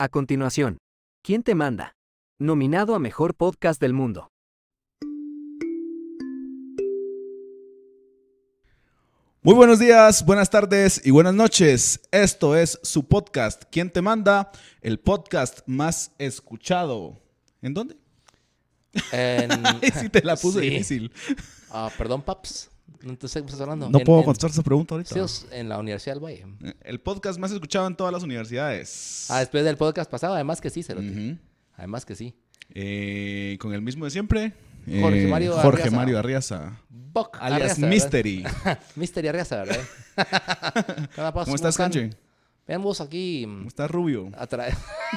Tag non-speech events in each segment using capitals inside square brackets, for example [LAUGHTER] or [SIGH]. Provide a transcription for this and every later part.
A continuación, ¿Quién te manda? Nominado a Mejor Podcast del Mundo. Muy buenos días, buenas tardes y buenas noches. Esto es su podcast, ¿Quién te manda? El podcast más escuchado. ¿En dónde? En... [LAUGHS] Ahí sí te la puse Sí. difícil. Ah, perdón, Paps. No te sé qué estás hablando. No En- puedo en- contestar esa pregunta ahorita. sí, en la Universidad del Valle. El podcast más escuchado en todas las universidades. Ah, después del podcast pasado, además que sí, Cerote. Ujú. Además que sí. Eh, con el mismo de siempre. Jorge eh, Mario Jorge Arriaza. Mario Arriaza. Buck Alias Arriaza. Mystery. [LAUGHS] Mystery Arriaza, ¿verdad? [LAUGHS] ¿Cómo estás? Canche? Veamos aquí mm, ¿Cómo estás, Rubio? a traer... [LAUGHS]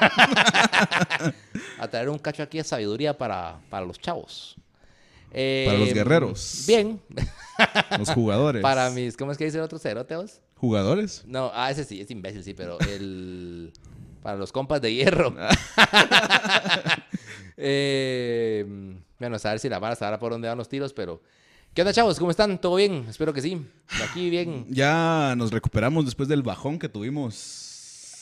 a traer un cacho aquí de sabiduría para, para los chavos. Eh, Para los guerreros. Bien. [LAUGHS] Los jugadores. para mis... ¿Cómo es que dice el otro? ¿Jugadores? No, ah, ese sí, es imbécil, sí, pero el... Para los compas de hierro. [LAUGHS] [LAUGHS] eh, bueno, a ver si la vara sabrá por dónde van los tiros, pero... ¿Qué onda, chavos? ¿Cómo están? ¿Todo bien? Espero que sí. De aquí bien. Ya nos recuperamos después del bajón que tuvimos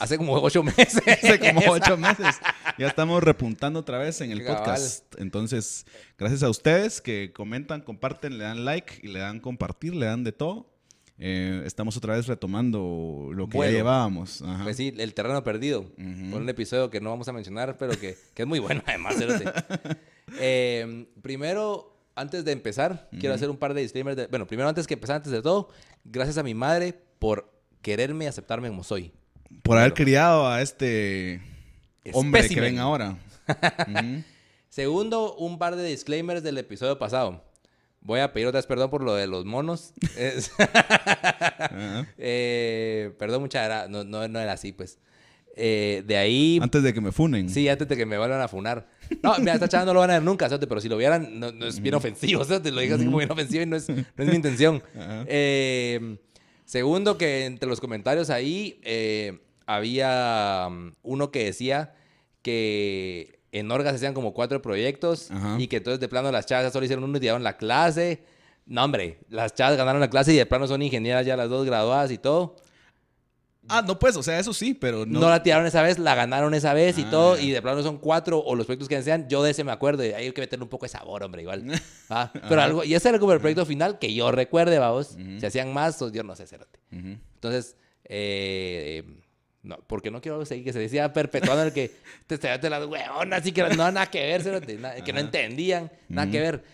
Hace como ocho [LAUGHS] meses. hace como ocho [LAUGHS] meses. Ya estamos repuntando otra vez en el Cabal. podcast. Entonces, gracias a ustedes que comentan, comparten, le dan like y le dan compartir, le dan de todo. Eh, estamos otra vez retomando lo que ya llevábamos. Ajá. Pues sí, el terreno perdido. Por un episodio que no vamos a mencionar, pero que, que es muy bueno [LAUGHS] además. Eh, primero, antes de empezar, quiero hacer un par de disclaimers. de- bueno, primero, antes que empezar, antes de todo, gracias a mi madre por quererme y aceptarme como soy. Por haber criado a este hombre que ven ahora. [LAUGHS] Ujú. Segundo, un par de disclaimers del episodio pasado. Voy a pedir otra vez perdón por lo de los monos. [LAUGHS] Es- Ajá. Eh, perdón, mucha era, no, no, no era así, pues. Eh, de ahí, Antes de que me funen. sí, antes de que me vuelvan a funar. No, mira, esta chava no lo van a ver nunca, ¿sabes? pero si lo vieran, no, no es bien ofensivo, ¿sabes? Te lo digo así como bien ofensivo y no es, no es mi intención. Eh, segundo, que entre los comentarios ahí eh, había um, uno que decía que en Orga se hacían como cuatro proyectos Ajá. y que entonces de plano las chavas solo hicieron uno y dieron la clase. No, hombre, las chavas ganaron la clase y de plano son ingenieras ya las dos graduadas y todo. Ah, no, pues, o sea, eso sí, pero No, no. la tiraron esa vez, la ganaron esa vez y Ah, todo, y de plano son cuatro o los proyectos que sean. Yo de ese me acuerdo, y hay que meterle un poco de sabor, hombre, igual. [LAUGHS] Ah, Pero algo, y ese era como el proyecto final que yo recuerde, vamos. Ujú. Si hacían más, o yo no sé. Ujú. Entonces, eh, no, porque no quiero seguir que se decía perpetuando el que [LAUGHS] te te las huevonas y que no nada que ver, cerote, na- que no entendían, nada que ver.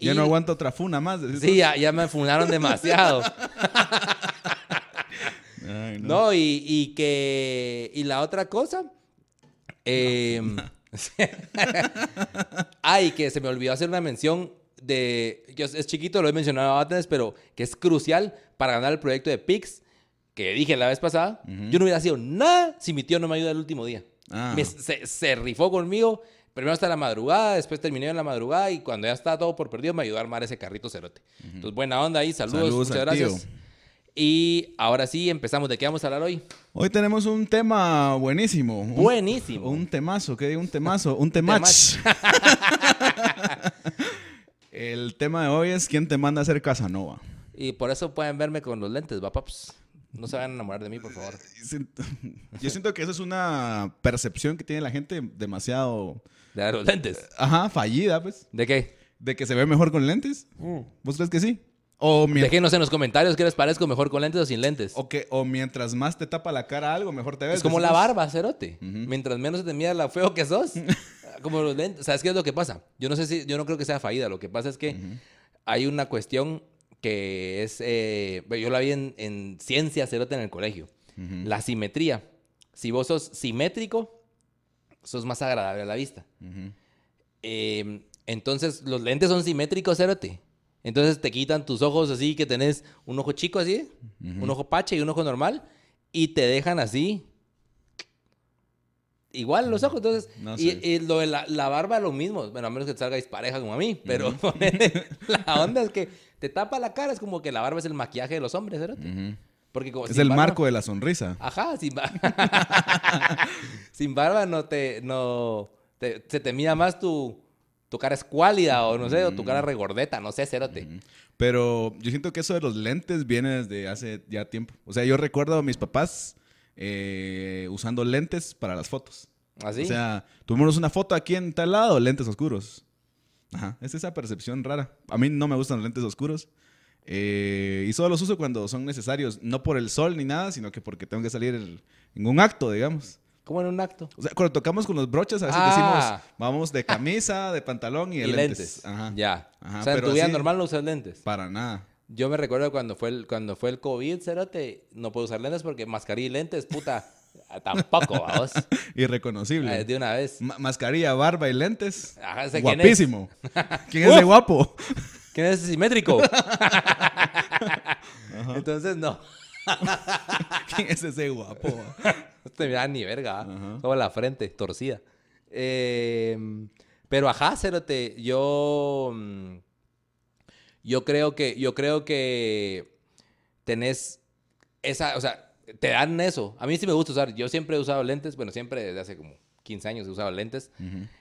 Ya Y- no aguanto otra funa más. Sí, ya, ya me funaron demasiado. [LAUGHS] Ay, no. No, y, y que. Y la otra cosa. em, [LAUGHS] Ay, que se me olvidó hacer una mención de. Yo, es chiquito, lo he mencionado antes, pero que es crucial para ganar el proyecto de Pix. Que dije la vez pasada. Yo no hubiera sido nada si mi tío no me ayuda el último día. Ah. Me- se, se rifó conmigo. Primero hasta la madrugada, después terminé en la madrugada y cuando ya estaba todo por perdido me ayudó a armar ese carrito cerote. Entonces, buena onda ahí, saludos, Saludos muchas tío. Y ahora sí, empezamos. ¿De qué vamos a hablar hoy? Hoy tenemos un tema buenísimo. Buenísimo. Un temazo, ¿qué digo? Un temazo, un [LAUGHS] temach. [LAUGHS] El tema de hoy es ¿Quién te manda a ser Casanova? Y por eso pueden verme con los lentes, va, paps. No se van a enamorar de mí, por favor. [LAUGHS] Yo siento que eso es una percepción que tiene la gente demasiado, De los lentes. ajá, fallida, pues, ¿De qué? de que se ve mejor con lentes. ¿Vos crees que sí? O, Déjenos en los comentarios qué les parezco mejor con lentes o sin lentes. o que, o mientras más te tapa la cara algo, mejor te ves. Es como la barba, cerote. Mientras menos se te mira lo feo que sos. [LAUGHS] como los lentes. ¿Sabes qué es lo que pasa? Yo no sé si, yo no creo que sea fallida. Lo que pasa es que hay una cuestión que es, eh, yo la vi en, en ciencia, cerote, en el colegio. La simetría. Si vos sos simétrico, sos más agradable a la vista. Eh, entonces, los lentes son simétricos, cerote. Entonces te quitan tus ojos así, que tenés un ojo chico así, un ojo pache y un ojo normal, y te dejan así. Igual los ojos, entonces. No y, sé. y lo de la, la barba, lo mismo. Bueno, a menos que te salga dispareja como a mí, pero [LAUGHS] ponele, la onda es que te tapa la cara, es como que la barba es el maquillaje de los hombres. Ujú. Porque como Es el barba- marco de la sonrisa. Ajá, sin barba. [LAUGHS] sin barba no te, no, te- se te mira más tu, tu cara escuálida o no sé, o tu cara regordeta, no sé, cérote. Pero yo siento que eso de los lentes viene desde hace ya tiempo. O sea, yo recuerdo a mis papás eh, usando lentes para las fotos. ¿Así? O sea, tuvimos una foto aquí en tal lado, lentes oscuros. Ajá, es esa percepción rara. A mí no me gustan los lentes oscuros. Eh, y solo los uso cuando son necesarios, no por el sol ni nada, sino que porque tengo que salir el- en un acto, digamos. Como en un acto. O sea, cuando tocamos con los broches, a veces Ah. decimos, vamos de camisa, de pantalón y de Y lentes. lentes. Ajá. Ya. Ajá, o sea, en tu vida así- normal no usas lentes. Para nada. Yo me recuerdo cuando fue el, cuando fue el COVID, cerote, no puedo usar lentes porque mascarilla y lentes, puta, [LAUGHS] tampoco, vamos. [LAUGHS] Irreconocible. Eh, De una vez. Ma- mascarilla, barba y lentes. Ajá, sé quién es. Guapísimo. ¿Quién es ese guapo? ¿Quién es simétrico? Entonces, no. ¿Quién es ese guapo? [LAUGHS] No te miraba ni verga. Solo la frente, torcida. Eh, pero ajá, Cerote, yo. mm, Yo creo que. Yo creo que. Tenés. Esa. O sea, te dan eso. A mí sí me gusta usar. Yo siempre he usado lentes. Bueno, siempre desde hace como 15 años he usado lentes.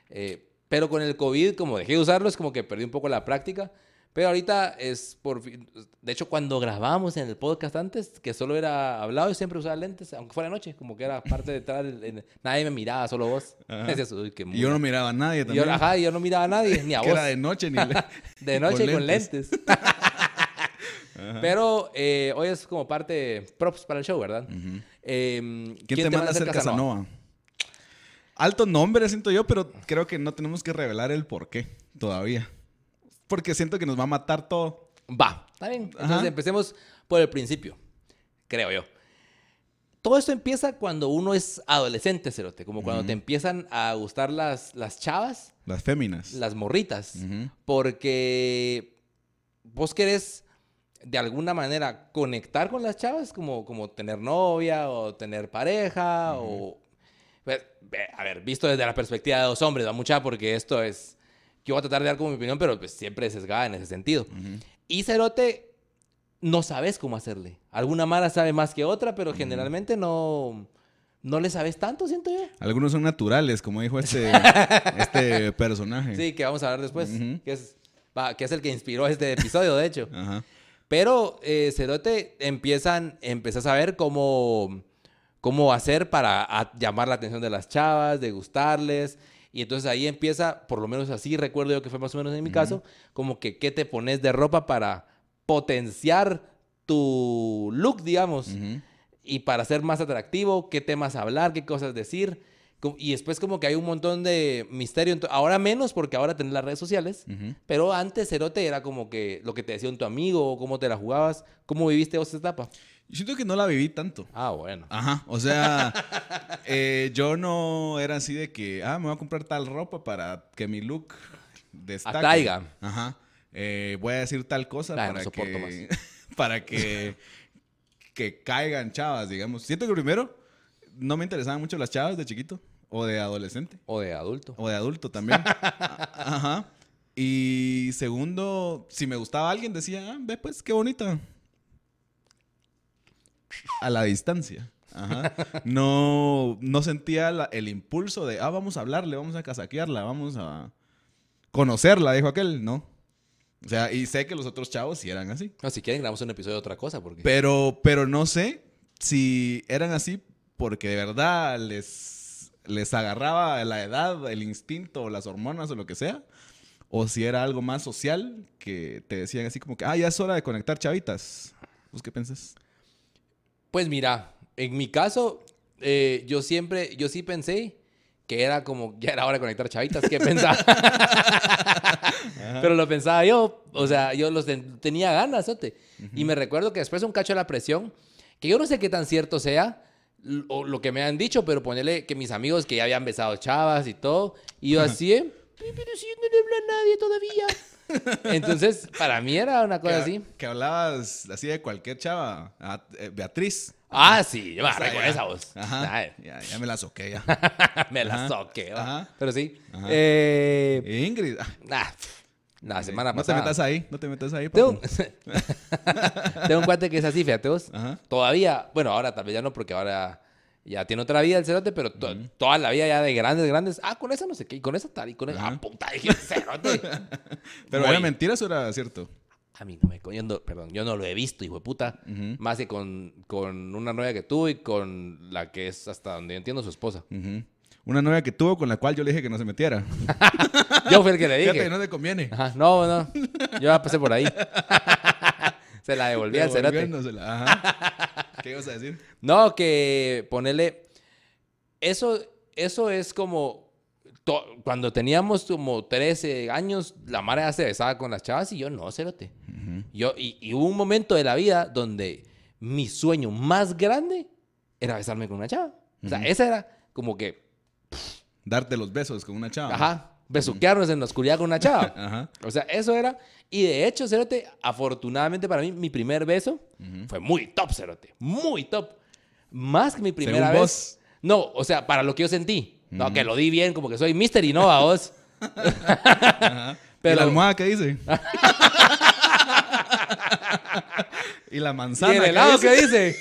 Eh, pero con el COVID, como dejé de usarlos, como que perdí un poco la práctica. Pero ahorita es por fin- De hecho, cuando grabábamos en el podcast antes, que solo era hablado, yo siempre usaba lentes, aunque fuera noche, como que era parte de estar. nadie me miraba, solo vos. Ajá. [LAUGHS] Decías, "Uy, qué Y yo no mula". miraba a nadie yo, también. ajá, yo no miraba a nadie, ni a que vos. era de noche ni [LAUGHS] De con noche y con lentes. [LAUGHS] Pero eh, hoy es como parte props para el show, ¿verdad? Eh, ¿Quién, te manda a ser Casanova? Alto nombre, siento yo, pero creo que no tenemos que revelar el por qué todavía. Porque siento que nos va a matar todo. Va, está bien. Entonces Ajá. empecemos por el principio, creo yo. Todo esto empieza cuando uno es adolescente, Cerote. Como cuando te empiezan a gustar las, las chavas, Las féminas. las morritas. Porque vos querés de alguna manera conectar con las chavas, como, como tener novia o tener pareja o... Ve- ve- A ver, visto desde la perspectiva de dos hombres, va mucha porque esto es... Yo voy a tratar de dar como mi opinión, pero pues siempre es sesgada en ese sentido. Y Cerote, no sabes cómo hacerle. Alguna mala sabe más que otra, pero generalmente no, no le sabes tanto, siento yo. Algunos son naturales, como dijo este, [LAUGHS] este personaje. Sí, que vamos a hablar después, que, es, va, que es el que inspiró este episodio, de hecho. Ajá. Pero eh, Cerote empiezan, empiezas a ver cómo, cómo hacer para a- llamar la atención de las chavas, de gustarles. Y entonces ahí empieza, por lo menos así recuerdo yo que fue más o menos en mi caso, como que qué te pones de ropa para potenciar tu look, digamos, y para ser más atractivo, qué temas hablar, qué cosas decir. Y después como que hay un montón de misterio. Ahora menos porque ahora tenés las redes sociales. Pero antes, Cerote, era como que lo que te decía un tu amigo, cómo te la jugabas, cómo viviste vos esa etapa. Yo siento que no la viví tanto. Ah, bueno. Ajá, o sea, [LAUGHS] eh, yo no era así de que, ah, me voy a comprar tal ropa para que mi look destaque. Atraiga. Ajá. Eh, voy a decir tal cosa no para soporto que, [LAUGHS] para que, que caigan chavas, digamos. Siento que primero no me interesaban mucho las chavas de chiquito o de adolescente O de adulto. o de adulto también. [LAUGHS] Ajá. Y segundo, si me gustaba alguien decía, ah, ve pues, qué bonita. A la distancia. Ajá. No, no sentía la- el impulso de, ah, vamos a hablarle, vamos a casaquearla, vamos a conocerla, dijo aquel, ¿no? O sea, y sé que los otros chavos sí eran así. No, si quieren, grabamos un episodio de otra cosa. Porque... Pero, pero no sé si eran así porque de verdad les, les agarraba la edad, el instinto, las hormonas o lo que sea. O si era algo más social que te decían así como que, ah, ya es hora de conectar chavitas. ¿Vos qué pensás? Pues mira, en mi caso, eh, yo siempre, yo sí pensé que era como, ya era hora de conectar chavitas, ¿qué [LAUGHS] pensaba? Pero lo pensaba yo, o sea, yo los ten- tenía ganas, ¿ote? Y me recuerdo que después un cacho de la presión, que yo no sé qué tan cierto sea, l- o lo que me han dicho, pero ponerle que mis amigos que ya habían besado chavas y todo, y yo así, ¿eh? pero si no le habla a nadie todavía. Entonces, para mí era una cosa que, así. que hablabas así de cualquier chava. Eh, Beatriz. Ah, sí, yo me agarré con esa voz. Ajá. Ya, ya me la soqué ya. [LAUGHS] me la soqué. Ajá. Pero sí. Ajá. Eh, Eh, Ingrid. ah, nah, la semana no pasada. te metas ahí, no te metas ahí. Tengo, [LAUGHS] tengo un cuate que es así, fíjate vos. Ajá. Todavía, bueno, ahora tal vez ya no, porque ahora ya tiene otra vida el cerote, pero to- toda la vida ya de grandes, grandes. Ah, con esa no sé qué, y con esa tal, y con esa. Ajá. Ah, puta, dije, cerote. [LAUGHS] Pero Voy. era mentira, eso era cierto. A mí no me... Yo no, perdón, yo no lo he visto, hijo de puta. Más que con, con una novia que tuve y con la que es hasta donde yo entiendo su esposa. Una novia que tuvo con la cual yo le dije que no se metiera. [LAUGHS] Yo fui el que le dije. Fíjate, no te conviene. Ajá, no, no. Yo ya pasé por ahí. [LAUGHS] Se la devolví al cerote. Ajá. ¿Qué ibas a decir? No, que ponerle. Eso, eso es como. to- Cuando teníamos como 13 años, la ya se besaba con las chavas y yo no, cerote. yo, y, y hubo un momento de la vida donde mi sueño más grande era besarme con una chava. O sea, esa era como que, Darte los besos con una chava. ajá, besuquearnos en la oscuridad con una chava. [LAUGHS] Ajá. O sea, eso era. Y de hecho, Cerote, afortunadamente para mí, mi primer beso fue muy top, Cerote. Muy top. Más que mi primera Según vez. vos. No, o sea, para lo que yo sentí. No, que lo di bien, como que soy Mister y no a vos. [LAUGHS] Pero- ¿Y la almohada qué dice? [LAUGHS] ¿Y la manzana ¿Y el qué helado dice? qué dice?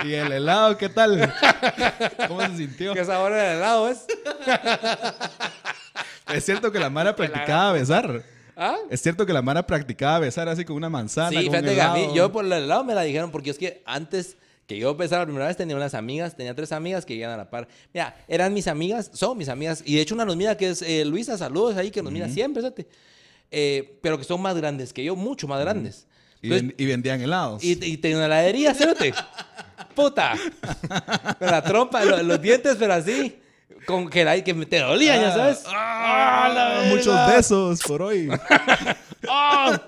[LAUGHS] ¿Y el helado qué tal? [LAUGHS] ¿Cómo se sintió? ¿Qué sabor el helado es? [LAUGHS] Es cierto que la Mara practicaba besar. ¿Ah? Es cierto que la Mara practicaba besar así con una manzana. Sí, con un fíjate que a mí, yo por el helado me la dijeron porque es que antes que yo besara la primera vez tenía unas amigas, tenía tres amigas que iban a la par. Mira, eran mis amigas, son mis amigas, y de hecho una nos mira que es eh, Luisa, saludos ahí, que nos mira siempre, fíjate. Eh, pero que son más grandes que yo, mucho más grandes. Y, Entonces, ven- y vendían helados. y, y tenía una heladería, cérate. Puta. Con la trompa, lo- los, dientes, pero así. Con que, la- que me te dolían, ya sabes. Ah, ¡Ah, la muchos besos por hoy. [LAUGHS] ¡Ah!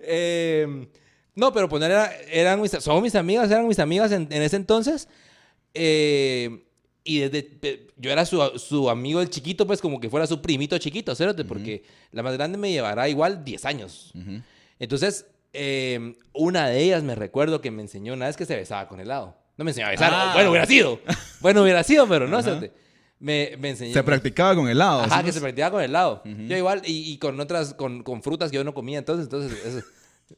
Eh, no, pero poner era- eran mis, son mis amigas, eran mis amigas en, en ese entonces. Eh, y desde yo era su, su amigo el chiquito, pues como que fuera su primito chiquito, cérate, porque la más grande me llevará igual 10 años. Entonces, eh, una de ellas me recuerdo que me enseñó una vez que se besaba con helado. No me enseñó a besar. Ah. Bueno, hubiera sido. [LAUGHS] Bueno, hubiera sido, pero no, cérate. Me, me enseñó. Se practicaba con helados. Ajá, que se practicaba con helado. Yo igual, y, y con otras, con, con frutas que yo no comía, entonces, entonces, eso,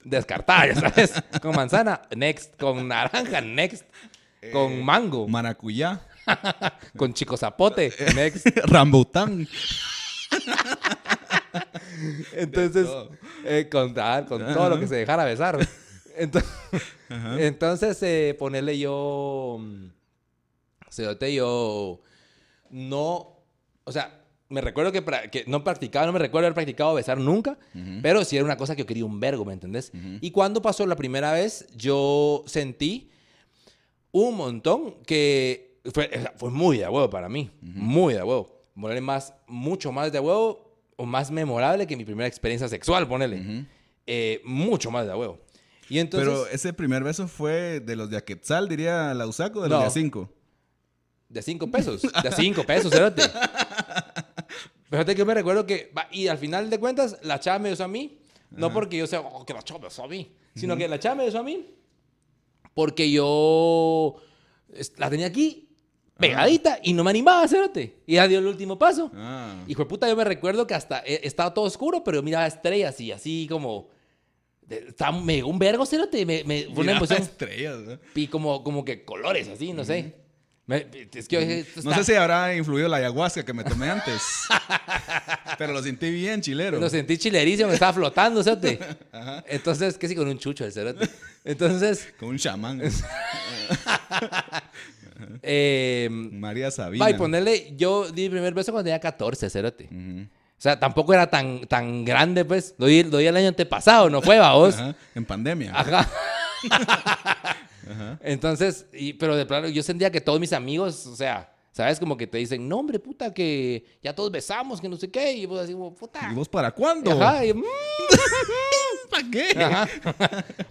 descartada, ya sabes. Con manzana, next. Con naranja, next. Con mango, Maracuyá. [LAUGHS] con chico zapote, next. [LAUGHS] Rambután. [LAUGHS] Entonces, eh, con, ah, con todo lo que se dejara besar. Entonces, entonces eh, ponerle yo. mm, Cerote, yo. No. O sea, me recuerdo que, no practicaba, no me recuerdo haber practicado besar nunca, pero sí era una cosa que yo quería un vergo, ¿me entendés? Y cuando pasó la primera vez, yo sentí un montón que fue, fue muy de huevo para mí, muy de huevo. Ponerle más, mucho más de huevo o más memorable que mi primera experiencia sexual, ponele. Eh, mucho más de huevo. Y entonces... Pero ese primer beso fue de los de Aquetzal, diría Lausaco, de los No. de a cinco. De 5 pesos. De 5 pesos, espérate. Fíjate que me recuerdo que... Y al final de cuentas, la chava me besó a mí. No porque yo sea, oh, que la chava me besó a mí. Sino que la chava me besó a mí. Porque yo la tenía aquí, pegadita, y no me animaba a hacerte. Y ya dio el último paso. Ah. Hijo de puta, yo me recuerdo que hasta eh, estaba todo oscuro, pero yo miraba estrellas y así como... de- estaba- me llegó un vergo, cerote. Me, me, fue una Miraba emoción. estrellas, ¿no? Y como, como que colores así, no sé. Me- es que yo dije, esto No está- sé si habrá influido la ayahuasca que me tomé antes. [LAUGHS] pero lo sentí bien chilero. Lo sentí chilerísimo, me estaba flotando, cerote. [LAUGHS] Entonces, ¿qué sí con un chucho el cerote? Entonces, Con un chamán. [LAUGHS] eh, María Sabina. va y ponerle, yo di mi primer beso cuando tenía 14, cerote. Ujú. O sea, tampoco era tan, tan grande, pues. Lo di, lo di el año antepasado, no fue, vos. Ajá, En pandemia. [LAUGHS] Ajá. Entonces, y, pero de plano, yo sentía que todos mis amigos, o sea, ¿sabes? Como que te dicen, no, hombre, puta, que ya todos besamos, que no sé qué. Y vos así, puta. ¿Y vos para cuándo? Ajá, y, [LAUGHS] mm, ¿Para qué? ajá.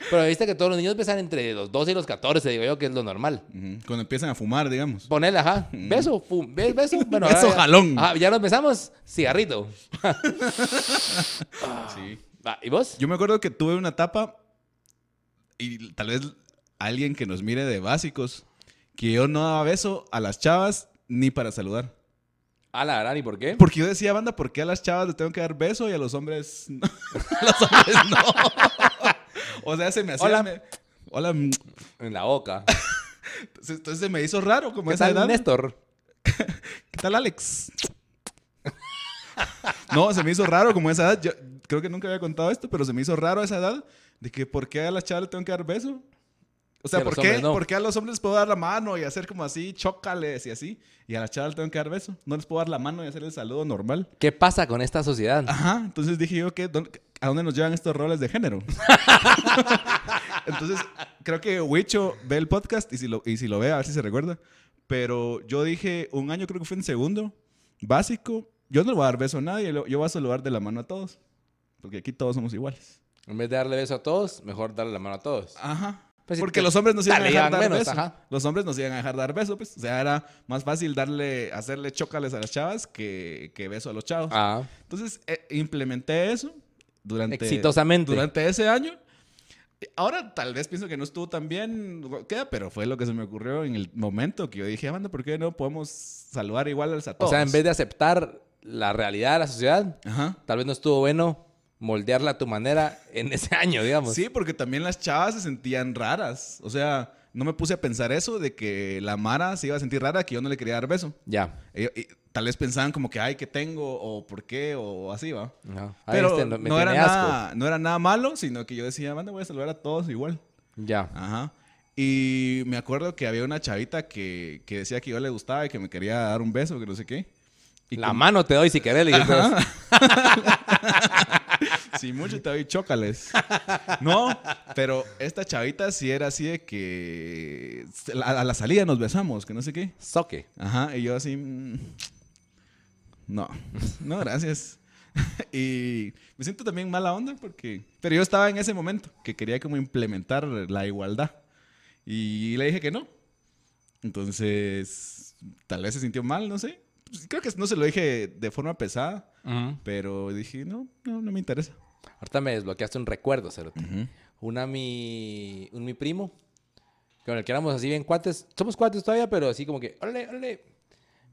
Pero viste que todos los niños besan entre los 12 y los 14, digo yo, que es lo normal. Cuando empiezan a fumar, digamos. Ponele, ajá, beso, be- beso, [LAUGHS] bueno, Beso, ahora ya- jalón. Ajá, ya nos besamos, cigarrito. [LAUGHS] Sí. Va, ¿Y vos? Yo me acuerdo que tuve una etapa, y tal vez alguien que nos mire de básicos, que yo no daba beso a las chavas ni para saludar. A la gran, ¿y por qué? Porque yo decía, banda, ¿por qué a las chavas les tengo que dar beso y a los hombres no? [LAUGHS] a los hombres no. o sea, se me hacía... Hola. me- Hola. mm. En la boca. Entonces, entonces se me hizo raro como ¿Qué esa tal, edad. Néstor? [LAUGHS] ¿qué tal Alex? no, se me hizo raro como esa edad. Yo creo que nunca había contado esto, pero se me hizo raro a esa edad de que ¿por qué a las chavas le tengo que dar beso? O sea, ¿por qué, no. ¿por qué a los hombres les puedo dar la mano y hacer como así, chócales y así? Y a las chavas tengo que dar beso. No les puedo dar la mano y hacer el saludo normal. ¿Qué pasa con esta sociedad? Ajá, entonces dije yo. ¿Dónde- ¿a dónde nos llevan estos roles de género? [LAUGHS] entonces, creo que Wicho ve el podcast y si, lo, y si lo ve, a ver si se recuerda. Pero yo dije, un año creo que fue en segundo, básico, yo no le voy a dar beso a nadie, yo voy a saludar de la mano a todos. Porque aquí todos somos iguales. En vez de darle beso a todos, mejor darle la mano a todos. Ajá. Pues Porque te- los hombres nos iban a dejar dar menos, beso. ajá. Los hombres nos iban a dejar dar beso, pues. O sea, era más fácil darle, hacerle chócales a las chavas que, que beso a los chavos. Ah, Entonces, eh, implementé eso durante... exitosamente. Durante ese año. Ahora tal vez pienso que no estuvo tan bien, queda, pero fue lo que se me ocurrió en el momento que yo dije, "Amanda, ¿por qué no podemos saludar igual a o todos? sea, en vez de aceptar la realidad de la sociedad, Ajá. tal vez no estuvo bueno moldearla a tu manera en [LAUGHS] ese año, digamos. Sí, porque también las chavas se sentían raras. O sea, no me puse a pensar eso de que la Mara se iba a sentir rara, que yo no le quería dar beso. Ya. Ellos- y tal vez pensaban como que, ay, ¿qué tengo? O ¿por qué? O así, ¿va? Ajá. Ah, Pero este no, era nada, no era nada malo, sino que yo decía, manda, voy a saludar a todos igual. Ya. Ajá. Y me acuerdo que había una chavita que, que decía que yo le gustaba y que me quería dar un beso, que no sé qué. Y la como- mano te doy si querés, le. [LAUGHS] Si mucho te doy chócales. No, pero esta chavita sí era así de que a, la salida nos besamos, que no sé qué. Soque. Ajá, y yo así. mm, No, no, gracias. [LAUGHS] Y me siento también mala onda porque. Pero yo estaba en ese momento que quería como implementar la igualdad. Y le dije que no. Entonces, tal vez se sintió mal, no sé. Pues, Creo que no se lo dije de forma pesada, pero dije, no, no, no me interesa. Ahorita me desbloqueaste un recuerdo, Cerote. Una mi, un mi primo, con el que éramos así bien cuates. Somos cuates todavía, pero así como que, órale, órale.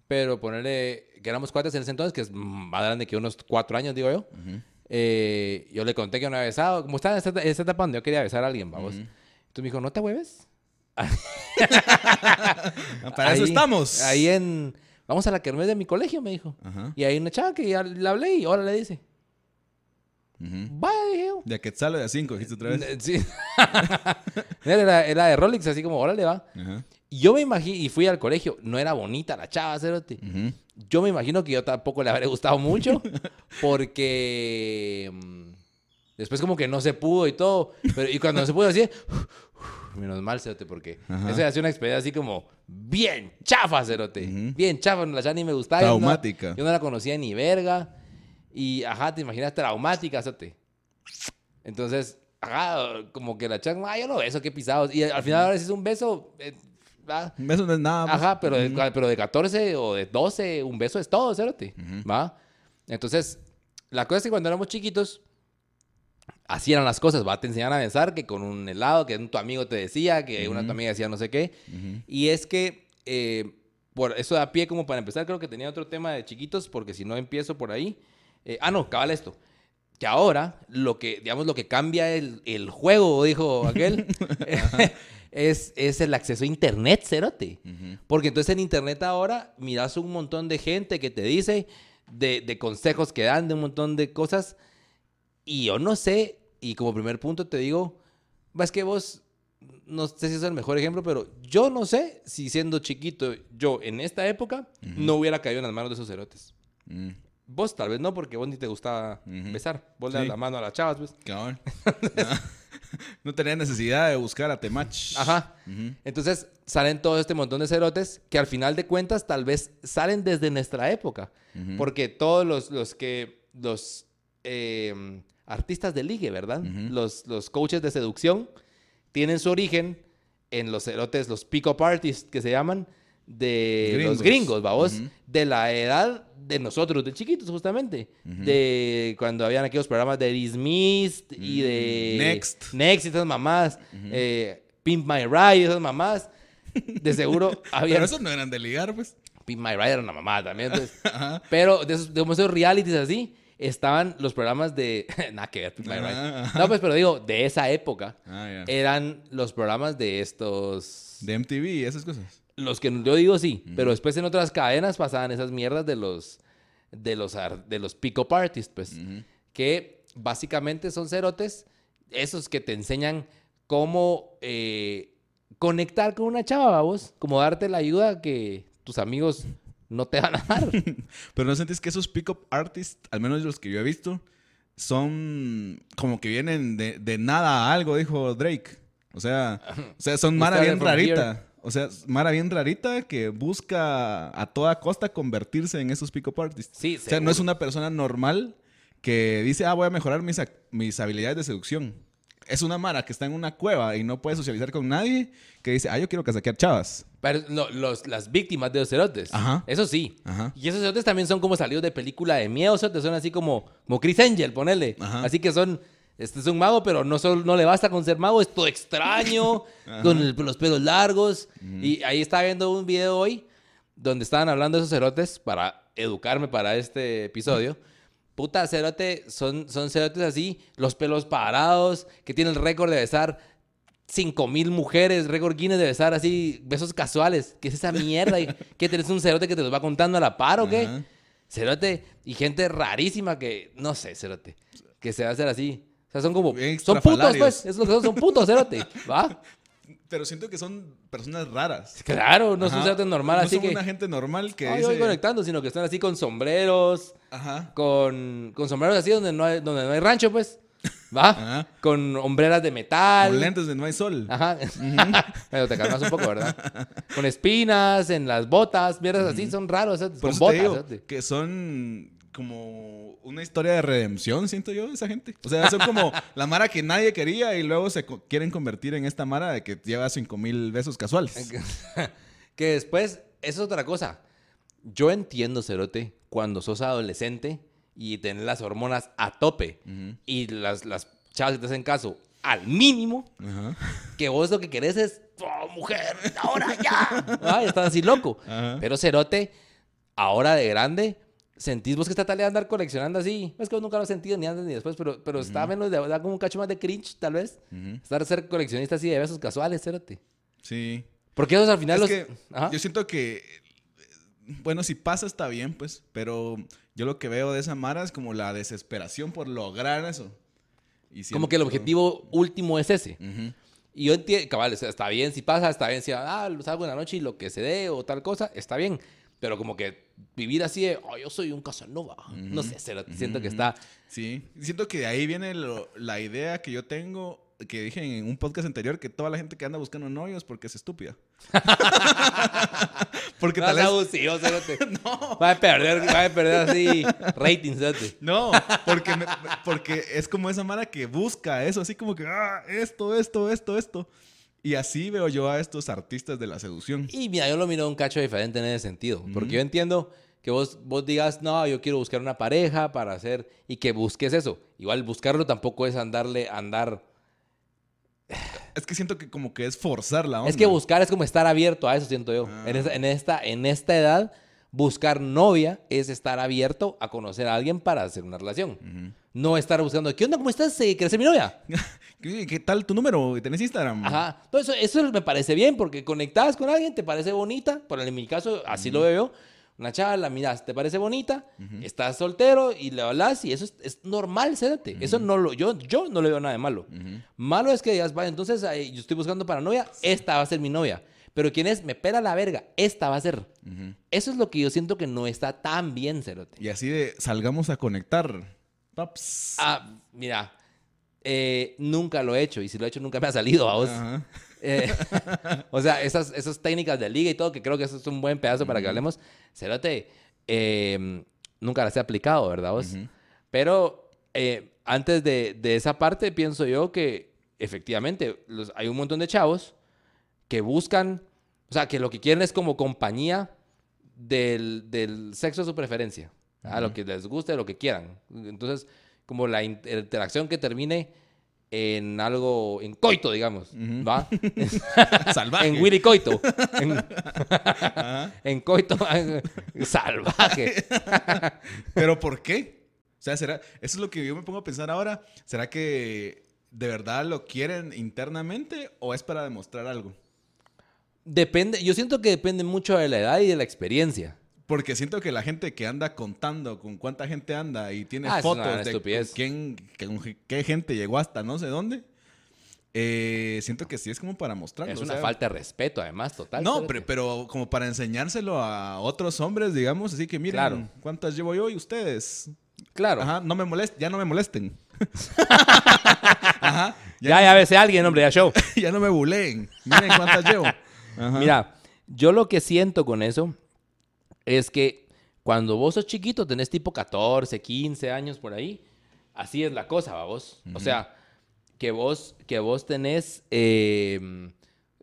Pero ponerle que éramos cuates en ese entonces, que es más grande que unos cuatro años, digo yo. Eh, yo le conté que no había besado. Como estaba en esta, en esta etapa donde yo quería besar a alguien, vamos. Entonces me dijo, ¿no te hueves? [LAUGHS] Ah, Para eso Ahí- estamos. Ahí en... Vamos a la kermés de mi colegio, me dijo. Ajá. Y hay una chava que ya le hablé y ahora le dice, vaya, dije yo. De a Quetzal o de a 5, dijiste otra vez. Sí. [LAUGHS] era, era de Rolex, así como, órale, va. Ajá. Y yo me imagino, y fui al colegio, no era bonita la chava, cerote. Ujú. Yo me imagino que yo tampoco le habré gustado mucho, [LAUGHS] porque mm, después como que no se pudo y todo. Pero, y cuando no se pudo así, menos mal, cerote, porque Ajá. eso ha sido una experiencia así como bien chafa, cerote. Bien chafa, la chava ni me gustaba. yo no- Traumática. Yo no, la conocía ni verga. Y, ajá, te imaginas traumática, cerote. Entonces, ajá, como que la chava, ah, yo lo beso, qué pisados. Y al final ahora sí es un beso, eh, ah, Un beso no es nada. pues. Ajá, pero de, pero de 14 o de 12, un beso es todo, cerote. ¿Va? Entonces, la cosa es que cuando éramos chiquitos, así eran las cosas, ¿va? Te enseñan a besar, que con un helado, que un- tu amigo te decía, que una tu amiga decía no sé qué. Y es que, eh, por eso da pie como para empezar, creo que tenía otro tema de chiquitos, porque si no empiezo por ahí. eh, ah, no, cabal esto. Que ahora, lo que, digamos, lo que cambia el, el juego, dijo aquel, [LAUGHS] [LAUGHS] es, es el acceso a internet, cerote. Porque entonces en internet ahora miras un montón de gente que te dice de, de consejos que dan, de un montón de cosas. Y yo no sé, y como primer punto te digo, es que vos, no sé si es el mejor ejemplo, pero yo no sé si siendo chiquito, yo en esta época, no hubiera caído en las manos de esos cerotes. Mm. Vos tal vez no, porque vos ni te gustaba besar. Vos le Sí. das la mano a las chavas, pues. Cabrón. [LAUGHS] [LAUGHS] no tenía necesidad de buscar a Temach. Ajá. Entonces salen todo este montón de cerotes que al final de cuentas tal vez salen desde nuestra época. Porque todos los, los que, los eh, artistas de ligue, ¿verdad? Ujú. los, los coaches de seducción tienen su origen en los cerotes, los pick-up artists que se llaman, de Gringos. los gringos, vamos, Ujú. de la edad de nosotros, de chiquitos justamente, de cuando habían aquellos programas de Dismissed y de Mm, Next. Next y esas mamás, eh, Pimp My Ride y esas mamás, de seguro había [LAUGHS] Pero esos no eran de ligar, pues. Pimp My Ride era una mamá también, pues. [LAUGHS] Ajá. Pero de esos, de esos realities así, estaban los programas de... [LAUGHS] Nada que ver, Pimp My Ajá, Ride. ajá. No, pues, pero digo, de esa época, Ah, eran los programas de estos... De MTV y esas cosas. Los que yo digo sí, pero después en otras cadenas pasaban esas mierdas de los de los de los pick-up artists, pues, que básicamente son cerotes, esos que te enseñan cómo eh, conectar con una chava, vos, como darte la ayuda que tus amigos no te van a dar. [LAUGHS] Pero no sentís que esos pick-up artists, al menos los que yo he visto, son como que vienen de, de nada a algo, dijo Drake. O sea, o sea son [LAUGHS] Mara bien rarita. O sea, Mara bien rarita que busca a toda costa convertirse en esos pick-up artists. Sí, O sea, no es una persona normal que dice, ah, voy a mejorar mis, mis habilidades de seducción. Es una Mara que está en una cueva y no puede socializar con nadie que dice, ah, yo quiero casaquear chavas. Pero no, los, las víctimas de los cerotes. Ajá. Eso sí. Ajá. Y esos cerotes también son como salidos de película de miedo, cerotes. Son así como, como Chris Angel, ponele. Ajá. Así que son, este es un mago, pero no, solo, no le basta con ser mago, es todo extraño, [LAUGHS] con el- los pelos largos. Y ahí estaba viendo un video hoy donde estaban hablando de esos cerotes para educarme para este episodio. Puta, cerote, son, son cerotes así, los pelos parados, que tienen el récord de besar 5000 mujeres, récord Guinness de besar así, besos casuales. ¿Qué es esa mierda? [LAUGHS] ¿Y ¿Qué tenés un cerote que te los va contando a la par o qué? Ajá. Cerote, y gente rarísima que, no sé, cerote, que se va a hacer así. O sea, son como, Bien son putos, pues, es lo que son, son putos, cerote, ¿va? [LAUGHS] Pero siento que son personas raras. [LAUGHS] Claro, no Ajá. cerote normal, no así son que, una gente normal que ay, dice... voy conectando, sino que están así con sombreros, Ajá. con, con sombreros así donde no hay, donde no hay rancho, pues, ¿va? [LAUGHS] Ajá. Con hombreras de metal. Con lentes de no hay sol. Ajá. [LAUGHS] Pero te calmas un poco, ¿verdad? Con espinas en las botas, mierdas así, son raros, con eso botas. te digo ¿sabes? que son como una historia de redención, siento yo, esa gente. O sea, son como la Mara que nadie quería y luego se co- quieren convertir en esta Mara de que lleva 5 mil besos casuales. [LAUGHS] que después, eso es otra cosa. Yo entiendo, Cerote, cuando sos adolescente y tenés las hormonas a tope y las, las chavas que te hacen caso al mínimo, que vos lo que querés es, "Oh, mujer, ahora ya. [LAUGHS] Ay, estás así loco. Pero Cerote, ahora de grande, sentís vos que está tal de andar coleccionando así. Es que vos nunca lo has sentido ni antes ni después, pero, pero está menos, de, da como un cacho más de cringe, tal vez. Estar ser coleccionista así de besos casuales, Cerote. Sí. Porque esos al final Es los... que yo siento que, bueno, si pasa está bien, pues, pero yo lo que veo de esa Mara es como la desesperación por lograr eso. Y Como que el objetivo último es ese. Y yo entiendo, cabal, está bien si pasa, está bien si, ah, salgo en la noche y lo que se dé o tal cosa, está bien. Pero como que vivir así de, oh, yo soy un Casanova. No sé, cero- siento que está... Sí, siento que de ahí viene lo- la idea que yo tengo, que dije en un podcast anterior, que toda la gente que anda buscando novios porque es estúpida. [LAUGHS] porque No, tal vez... abusivo, cerote. [LAUGHS] Va a perder, va a perder así ratings, cerote. No, porque, me- porque es como esa mara que busca eso, así como que, ah, esto, esto, esto, esto. Y así veo yo a estos artistas de la seducción. Y mira, yo lo miro un cacho diferente en ese sentido. Porque yo entiendo que vos, vos digas, no, yo quiero buscar una pareja para hacer... Y que busques eso. Igual buscarlo tampoco es andarle, andar... Es que siento que como que es forzar la onda. Es que buscar es como estar abierto a eso, siento yo. Ah. En, esta, en, esta, en esta edad, buscar novia es estar abierto a conocer a alguien para hacer una relación. No estar buscando, ¿qué onda? ¿Cómo estás? Eh, ¿Quieres ser mi novia? [LAUGHS] ¿Qué, qué tal tu número? ¿Tenés Instagram? Ajá. Todo eso, eso me parece bien porque conectas con alguien, te parece bonita. Por en mi caso, así lo veo. Una chava, la miras, te parece bonita, estás soltero y le hablas y eso es, es normal, cédate. Eso no lo, yo, yo no le veo nada de malo. Malo es que digas, vaya, entonces eh, yo estoy buscando para novia, esta va a ser mi novia. Pero quien es, me pela la verga, esta va a ser. Eso es lo que yo siento que no está tan bien, Cerote. Y así de, salgamos a conectar. Paps. Ah, mira, eh, nunca lo he hecho y si lo he hecho nunca me ha salido a vos. Eh, [LAUGHS] o sea, esas, esas técnicas de liga y todo, que creo que eso es un buen pedazo para que hablemos. Cerote, eh, nunca las he aplicado, ¿verdad vos? Pero eh, antes de, de esa parte, pienso yo que efectivamente los- hay un montón de chavos que buscan, o sea, que lo que quieren es como compañía del, del sexo de su preferencia, a lo que les guste, lo que quieran. Entonces, como la in- interacción que termine en algo, en coito, digamos, ¿va? [LAUGHS] Salvaje. en Willy Coito. En, en coito [LAUGHS] salvaje. [LAUGHS] ¿Pero por qué? O sea, ¿será? Eso es lo que yo me pongo a pensar ahora. ¿Será que de verdad lo quieren internamente o es para demostrar algo? Depende, yo siento que depende mucho de la edad y de la experiencia. Porque siento que la gente que anda contando con cuánta gente anda y tiene Ah, fotos de con quién, con qué gente llegó hasta no sé dónde, eh, siento que sí es como para mostrarlo. Es o una sea, falta de respeto, además, total. No, pero, pero como para enseñárselo a otros hombres, digamos, así que miren Claro. cuántas llevo yo y ustedes. Claro. Ajá, no me molesten, ya no me molesten. [LAUGHS] Ajá, Ya, ya ves a alguien, hombre, ya show. [LAUGHS] ya no me buleen. Miren cuántas llevo. [LAUGHS] Ajá. Mira, yo lo que siento con eso es que cuando vos sos chiquito, tenés tipo 14, 15 años por ahí, así es la cosa, ¿va vos. O sea, que vos, que vos tenés, eh,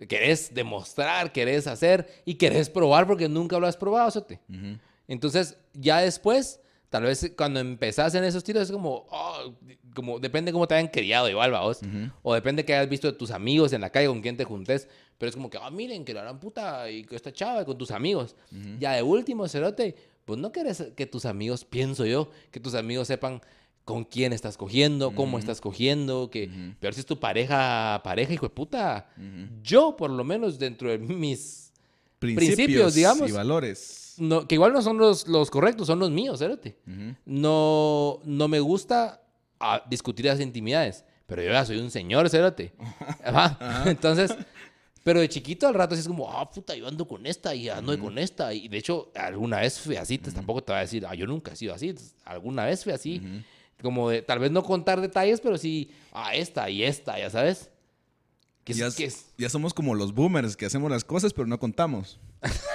querés demostrar, querés hacer y querés probar porque nunca lo has probado, Sote. Ujú. Entonces, ya después, tal vez cuando empezás en esos tiros, es como, oh, como depende cómo te hayan criado igual, ¿va vos. O depende que hayas visto de tus amigos en la calle, con quién te juntes. Pero es como que, ah, miren, que la gran puta y que esta chava con tus amigos. Ya de último, cerote, pues no querés que tus amigos, pienso yo, que tus amigos sepan con quién estás cogiendo, cómo estás cogiendo, que peor si es tu pareja, pareja, hijo de puta. Yo, por lo menos, dentro de mis Principios, Principios, digamos. Y valores. no, que igual no son los, los correctos, son los míos, espérate. Ujú. No, no me gusta ah, discutir las intimidades, pero yo ya soy un señor. [LAUGHS] Ajá. Entonces, pero de chiquito al rato sí es como, ah, puta, yo ando con esta y ando con esta. Y de hecho, alguna vez fui así, tampoco te voy a decir, ah, yo nunca he sido así, alguna vez fui así. Como de, tal vez no contar detalles, pero sí, ah, esta y esta, ya sabes. Es- ya, que es- ya somos como los boomers que hacemos las cosas pero no contamos.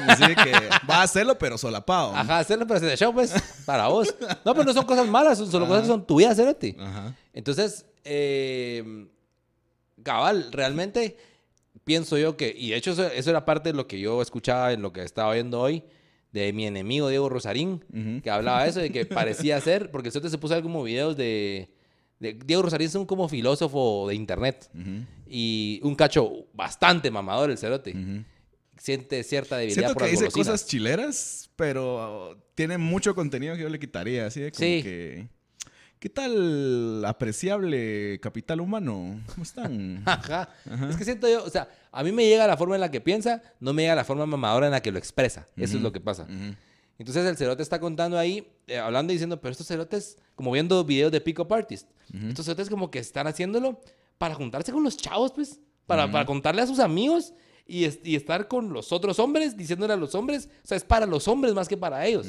Así que va a hacerlo pero solapado. Ajá, hacerlo pero de show, pues, para vos. No, pero no son cosas malas, son solo cosas que son tuyas. Ajá. Entonces, eh, cabal, realmente pienso yo que, y de hecho eso, eso era parte de lo que yo escuchaba en lo que estaba viendo hoy, de mi enemigo Diego Rosarín, que hablaba de eso, de que parecía [LAUGHS] ser, porque el se puso a ver como videos de, de- Diego Rosarín es un como filósofo de internet, y un cacho bastante mamador el cerote. Siente cierta debilidad Siento por que las dice cosas chileras, pero tiene mucho contenido que yo le quitaría. Así de como Sí. que. ¿Qué tal apreciable capital humano? ¿Cómo están? [LAUGHS] Ajá. Es que siento yo, o sea, a mí me llega la forma en la que piensa, no me llega la forma mamadora en la que lo expresa. Eso es lo que pasa. Ujú. Entonces el cerote está contando ahí, eh, hablando y diciendo, pero estos cerotes, como viendo videos de pick-up artist, estos cerotes como que están haciéndolo para juntarse con los chavos, pues, para, para contarle a sus amigos y, es- y estar con los otros hombres, diciéndole a los hombres, o sea, es para los hombres más que para ellos.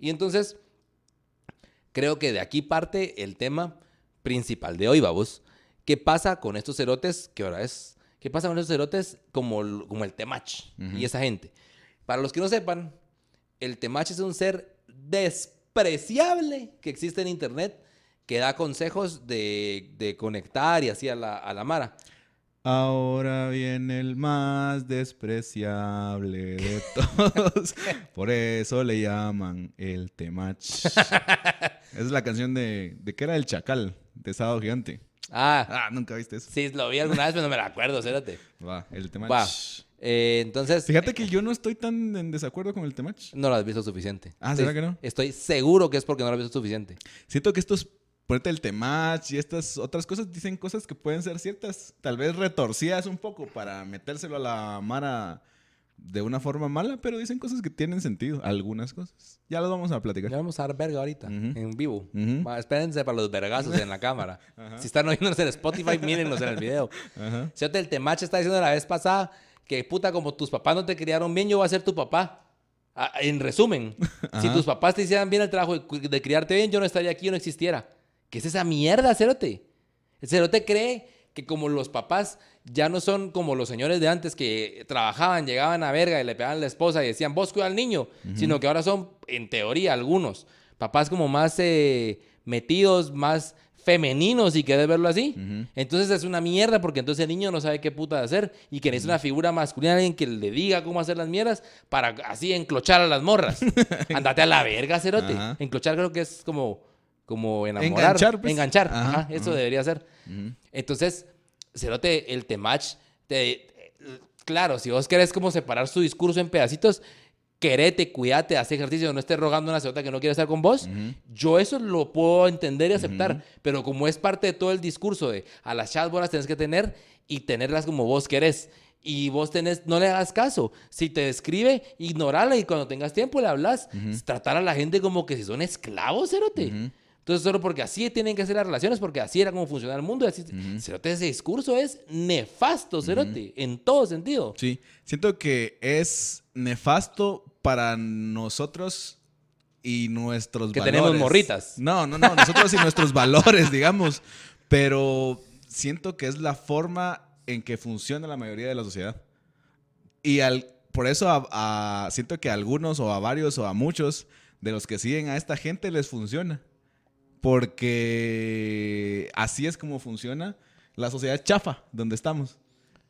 Y entonces, creo que de aquí parte el tema principal de hoy, vamos. ¿Qué pasa con estos cerotes? ¿Qué hora es? ¿Qué pasa con estos cerotes como, el- como el Temach y esa gente? Para los que no sepan, el Temach es un ser despreciable que existe en Internet que da consejos de, de conectar y así a la, a la Mara. Ahora viene el más despreciable de [LAUGHS] todos. Por eso le llaman el Temach. Esa [LAUGHS] es la canción de. ¿De qué era el Chacal? De Sábado Gigante. Ah, Ah, nunca viste eso. sí, lo vi alguna vez, pero no me la acuerdo, cérate. Va, el Temach. Va. Eh, entonces, Fíjate que yo no estoy tan en desacuerdo con el Temach. no lo has visto suficiente. Ah, Estoy- ¿será que no? Estoy seguro que es porque no lo has visto suficiente. Siento que estos, ponete el temach y estas otras cosas, dicen cosas que pueden ser ciertas, tal vez retorcidas un poco para metérselo a la Mara de una forma mala, pero dicen cosas que tienen sentido, algunas cosas. Ya las vamos a platicar. Ya vamos a dar verga ahorita, Ujú. en vivo. Ujú. Va, espérense para los vergazos en la [LAUGHS] cámara. Si están oyéndonos en Spotify, mírenlos en el video. Fíjate, el Temache está diciendo la vez pasada que, puta, como tus papás no te criaron bien, yo voy a ser tu papá. Ah, en resumen, si tus papás te hicieran bien el trabajo de, de criarte bien, yo no estaría aquí, yo no existiera. ¿Qué es esa mierda, Cerote? El Cerote cree que como los papás ya no son como los señores de antes que trabajaban, llegaban a verga y le pegaban a la esposa y decían, vos cuida al niño, sino que ahora son, en teoría, algunos papás como más eh, metidos, más femeninos, si quieres verlo así. Entonces es una mierda porque entonces el niño no sabe qué puta hacer y que necesita una figura masculina, alguien que le diga cómo hacer las mierdas para así enclochar a las morras. [LAUGHS] Andate a la verga, cerote. Enclochar creo que es como, como enamorar. Enganchar, pues. Enganchar, Ajá, ajá, eso debería ser. Entonces, cerote, el temach, te, claro, si vos querés como separar su discurso en pedacitos, querete, cuídate, haz ejercicio, no estés rogando a una celota que no quiere estar con vos. Yo eso lo puedo entender y aceptar, pero como es parte de todo el discurso de a las chavas vos las tenés que tener y tenerlas como vos querés. y vos tenés, no le hagas caso. Si te escribe, ignorala y cuando tengas tiempo le hablas. Tratar a la gente como que si son esclavos, cerote. Entonces, solo porque así tienen que ser las relaciones, porque así era como funciona el mundo. Y así, cerote, ese discurso es nefasto, cerote, en todo sentido. Sí, siento que es nefasto para nosotros y nuestros Que valores. tenemos morritas. No, no, no, nosotros y nuestros [LAUGHS] valores, digamos. Pero siento que es la forma en que funciona la mayoría de la sociedad. Y al, por eso a- a- siento que a algunos o a varios o a muchos de los que siguen a esta gente les funciona. Porque así es como funciona la sociedad chafa donde estamos.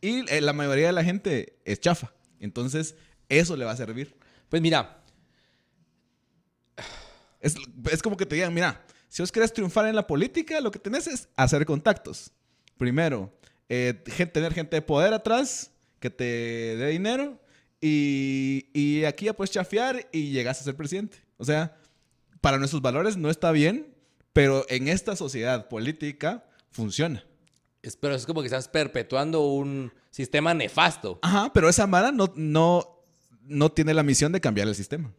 Y eh, la mayoría de la gente es chafa. Entonces, eso le va a servir. Pues mira, Es, es como que te digan, mira, si vos querés triunfar en la política, lo que tenés es hacer contactos. Primero, eh, tener gente de poder atrás que te dé dinero y, y aquí ya puedes chafear y llegas a ser presidente. O sea, para nuestros valores no está bien, pero en esta sociedad política funciona. es, pero es como que estás perpetuando un sistema nefasto. Ajá, pero esa Mara no, no, no tiene la misión de cambiar el sistema.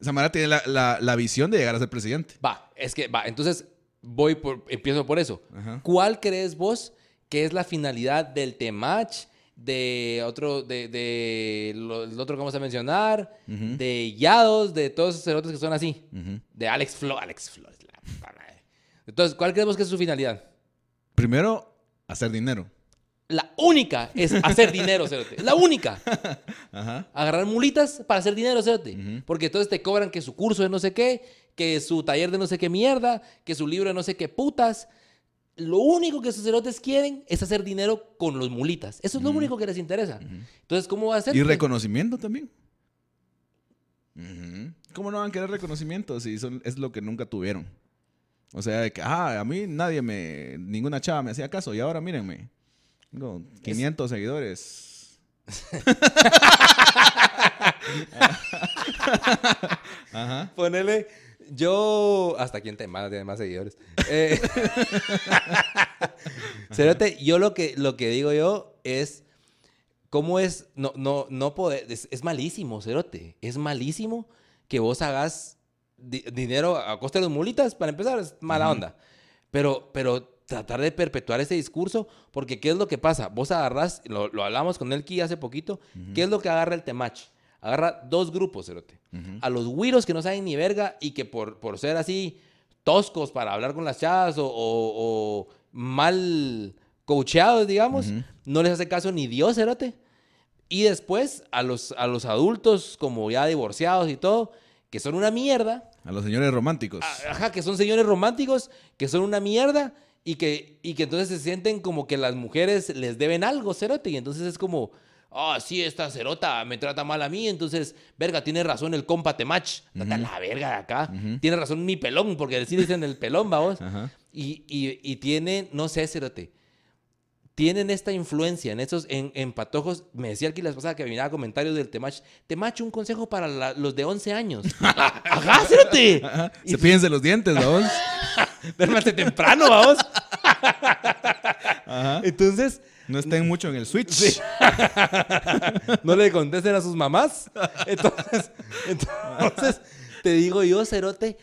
Esa Mara tiene la, la- la visión de llegar a ser presidente. Va, es que va, entonces voy por, empiezo por eso. Ajá. ¿Cuál crees vos que es la finalidad del Temach, de otro, de, de lo, el otro que vamos a mencionar, Ujú. de Yados, de todos esos cerotes que son así, Ujú. de Alex Flo, Alex Flo, Entonces, ¿cuál creemos que es su finalidad? Primero, hacer dinero. La única es hacer [LAUGHS] dinero, cerote. La única. [LAUGHS] Ajá. Agarrar mulitas para hacer dinero, cerote. Porque entonces te cobran que su curso de no sé qué, que su taller de no sé qué mierda, que su libro de no sé qué putas. Lo único que sus cerotes quieren es hacer dinero con los mulitas. Eso es lo único que les interesa. Entonces, ¿cómo va a ser? Y Pues, reconocimiento también. ¿Cómo no van a querer reconocimiento si son, es lo que nunca tuvieron? O sea, de que, ah, a mí nadie me, ninguna chava me hacía caso y ahora mírenme. Tengo 500 seguidores. [LAUGHS] Ajá. Ponele, yo... Hasta quien te manda tiene más seguidores. Eh, [LAUGHS] yo lo que, lo que digo yo es... ¿Cómo es? No, no, no poder... Es, es malísimo, Cerote. Es malísimo que vos hagas di- dinero a costa de los mulitas, para empezar, es mala onda. Pero, pero tratar de perpetuar ese discurso, porque ¿qué es lo que pasa? Vos agarrás, lo, lo hablamos con Elki hace poquito, ¿qué es lo que agarra el Temach? Agarra dos grupos, Cerote. A los güiros que no saben ni verga y que por, por ser así toscos para hablar con las chavas o, o- o mal coacheados, digamos, no les hace caso ni Dios, Cerote. Y después a los, a los adultos como ya divorciados y todo, que son una mierda, A los señores románticos. Ajá, que son señores románticos, que son una mierda y que, y que entonces se sienten como que las mujeres les deben algo, cerote. Y entonces es como, ah, sí, esta cerota me trata mal a mí, entonces, verga, tiene razón el compa Temach. Date a la verga de acá. Tiene razón mi pelón, porque así dicen el pelón, vamos. Ajá. Y, y, y tiene, no sé, cerote. Tienen esta influencia en esos, en, en patojos. Me decía aquí la pasada que me miraba comentarios del Temach. Temach, un consejo para la- los de 11 años. [LAUGHS] Ajá. Y- Cepíllense los dientes, vamos. [LAUGHS] Duérmate temprano, vamos. Ajá. Entonces, No estén mucho en el Switch. [LAUGHS] no le contesten a sus mamás. Entonces, entonces te digo yo, Cerote,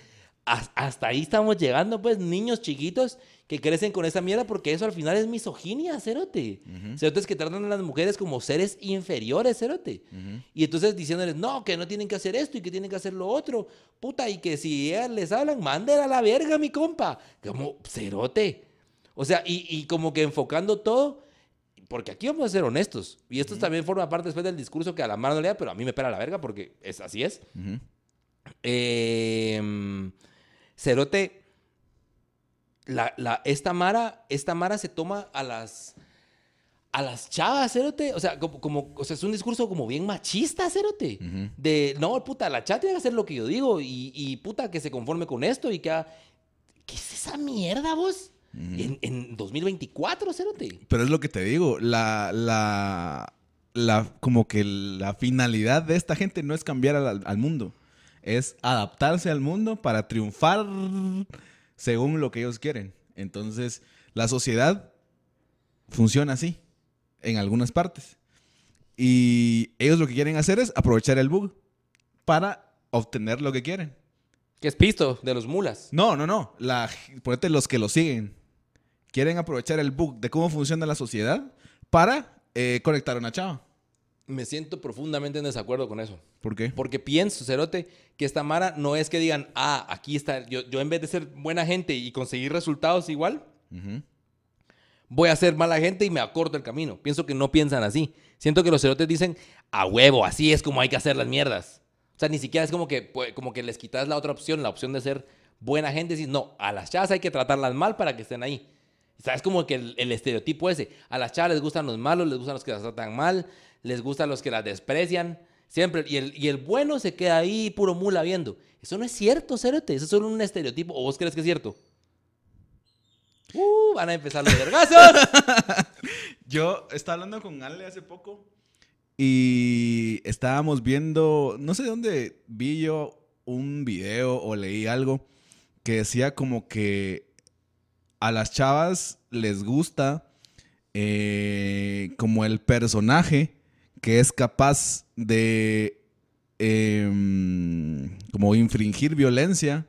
has- hasta ahí estamos llegando, pues, niños chiquitos que crecen con esa mierda porque eso al final es misoginia, Cerote. Cerotes que tratan a las mujeres como seres inferiores, Cerote. Y entonces diciéndoles, no, que no tienen que hacer esto y que tienen que hacer lo otro. Puta, y que si ellas les hablan, manden a la verga, mi compa. Como, Cerote. O sea, y, y como que enfocando todo porque aquí vamos a ser honestos. Y esto también forma parte después del discurso que a la mano no le da, pero a mí me pela la verga porque es, así es. Eh, Cerote, la, la- esta, Mara, esta Mara se toma a las, a las chavas, Cerote. O sea, como, como- o sea, es un discurso como bien machista, Cerote. Ujú. De, no, puta, la chava tiene que hacer lo que yo digo y, y, puta, que se conforme con esto y que... ha- ¿Qué es esa mierda, vos? en, en 2024, Cerote. Pero es lo que te digo, la, la, la, como que la finalidad de esta gente no es cambiar al, al mundo, es adaptarse al mundo para triunfar según lo que ellos quieren. Entonces, la sociedad funciona así, en algunas partes. Y ellos lo que quieren hacer es aprovechar el bug para obtener lo que quieren. Que es pisto de los mulas. No, no, no. La, ponete los que lo siguen. Quieren aprovechar el bug de cómo funciona la sociedad para eh, conectar a una chava. Me siento profundamente en desacuerdo con eso. ¿Por qué? Porque pienso, Cerote, que esta Mara no es que digan, ah, aquí está, yo, yo en vez de ser buena gente y conseguir resultados igual, voy a ser mala gente y me acorto el camino. Pienso que no piensan así. Siento que los cerotes dicen, a huevo, así es como hay que hacer las mierdas. O sea, ni siquiera es como que, pues, como que les quitas la otra opción, la opción de ser buena gente. Y no, a las chavas hay que tratarlas mal para que estén ahí. ¿Sabes? Como que el, el estereotipo ese. A las chavas les gustan los malos, les gustan los que las tratan mal, les gustan los que las desprecian. Siempre. Y el, y el bueno se queda ahí puro mula viendo. Eso no es cierto, Cerote. Eso es solo un estereotipo. ¿O vos crees que es cierto? Uh, van a empezar los vergazos. [LAUGHS] Yo estaba hablando con Ale hace poco y estábamos viendo, no sé de dónde vi yo un video o leí algo que decía como que a las chavas les gusta eh, como el personaje que es capaz de em, como infringir violencia,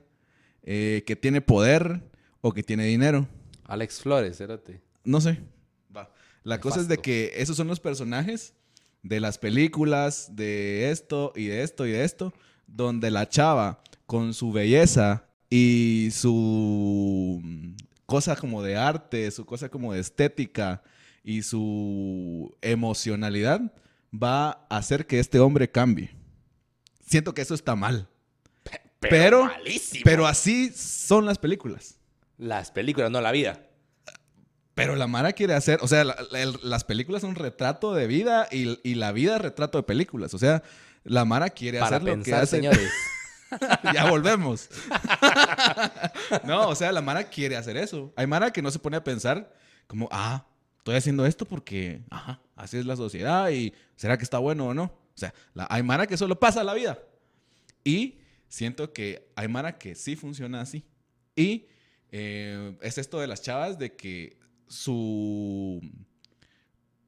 eh, que tiene poder o que tiene dinero. Alex Flores, Cerote. No sé. Va. La cosa es de que esos son los personajes de las películas, de esto y de esto y de esto, donde la chava con su belleza y su mm, cosa como de arte, su cosa como de estética y su emocionalidad va a hacer que este hombre cambie. Siento que eso está mal. Pero-. Pero así son las películas. Las películas, no la vida. Pero la Mara quiere hacer, o sea, la- la- el- las películas son retrato de vida y, y la vida es retrato de películas. O sea, la Mara quiere Para hacer lo que pensar, hace. señores. [LAUGHS] ya volvemos. [LAUGHS] no, o sea, la Mara quiere hacer eso. Hay Mara que no se pone a pensar como, ah, estoy haciendo esto porque, ajá, así es la sociedad y ¿será que está bueno o no? O sea, la, hay Mara que solo pasa la vida. Y siento que hay Mara que sí funciona así. Y eh, es esto de las chavas de que su,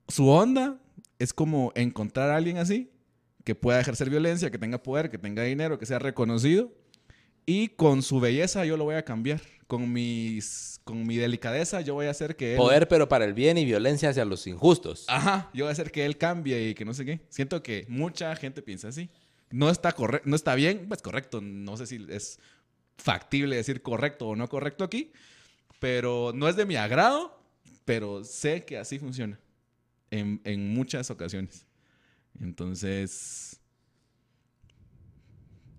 su onda es como encontrar a alguien así que pueda ejercer violencia, que tenga poder, que tenga dinero, que sea reconocido. Y con su belleza yo lo voy a cambiar. Con, mis, con mi delicadeza yo voy a hacer que él... Poder, pero para el bien y violencia hacia los injustos. Ajá, yo voy a hacer que él cambie y que no sé qué. Siento que mucha gente piensa así. No está, corre no está bien, pues correcto. No sé si es factible decir correcto o no correcto aquí. Pero no es de mi agrado, pero sé que así funciona. En, en muchas ocasiones. Entonces...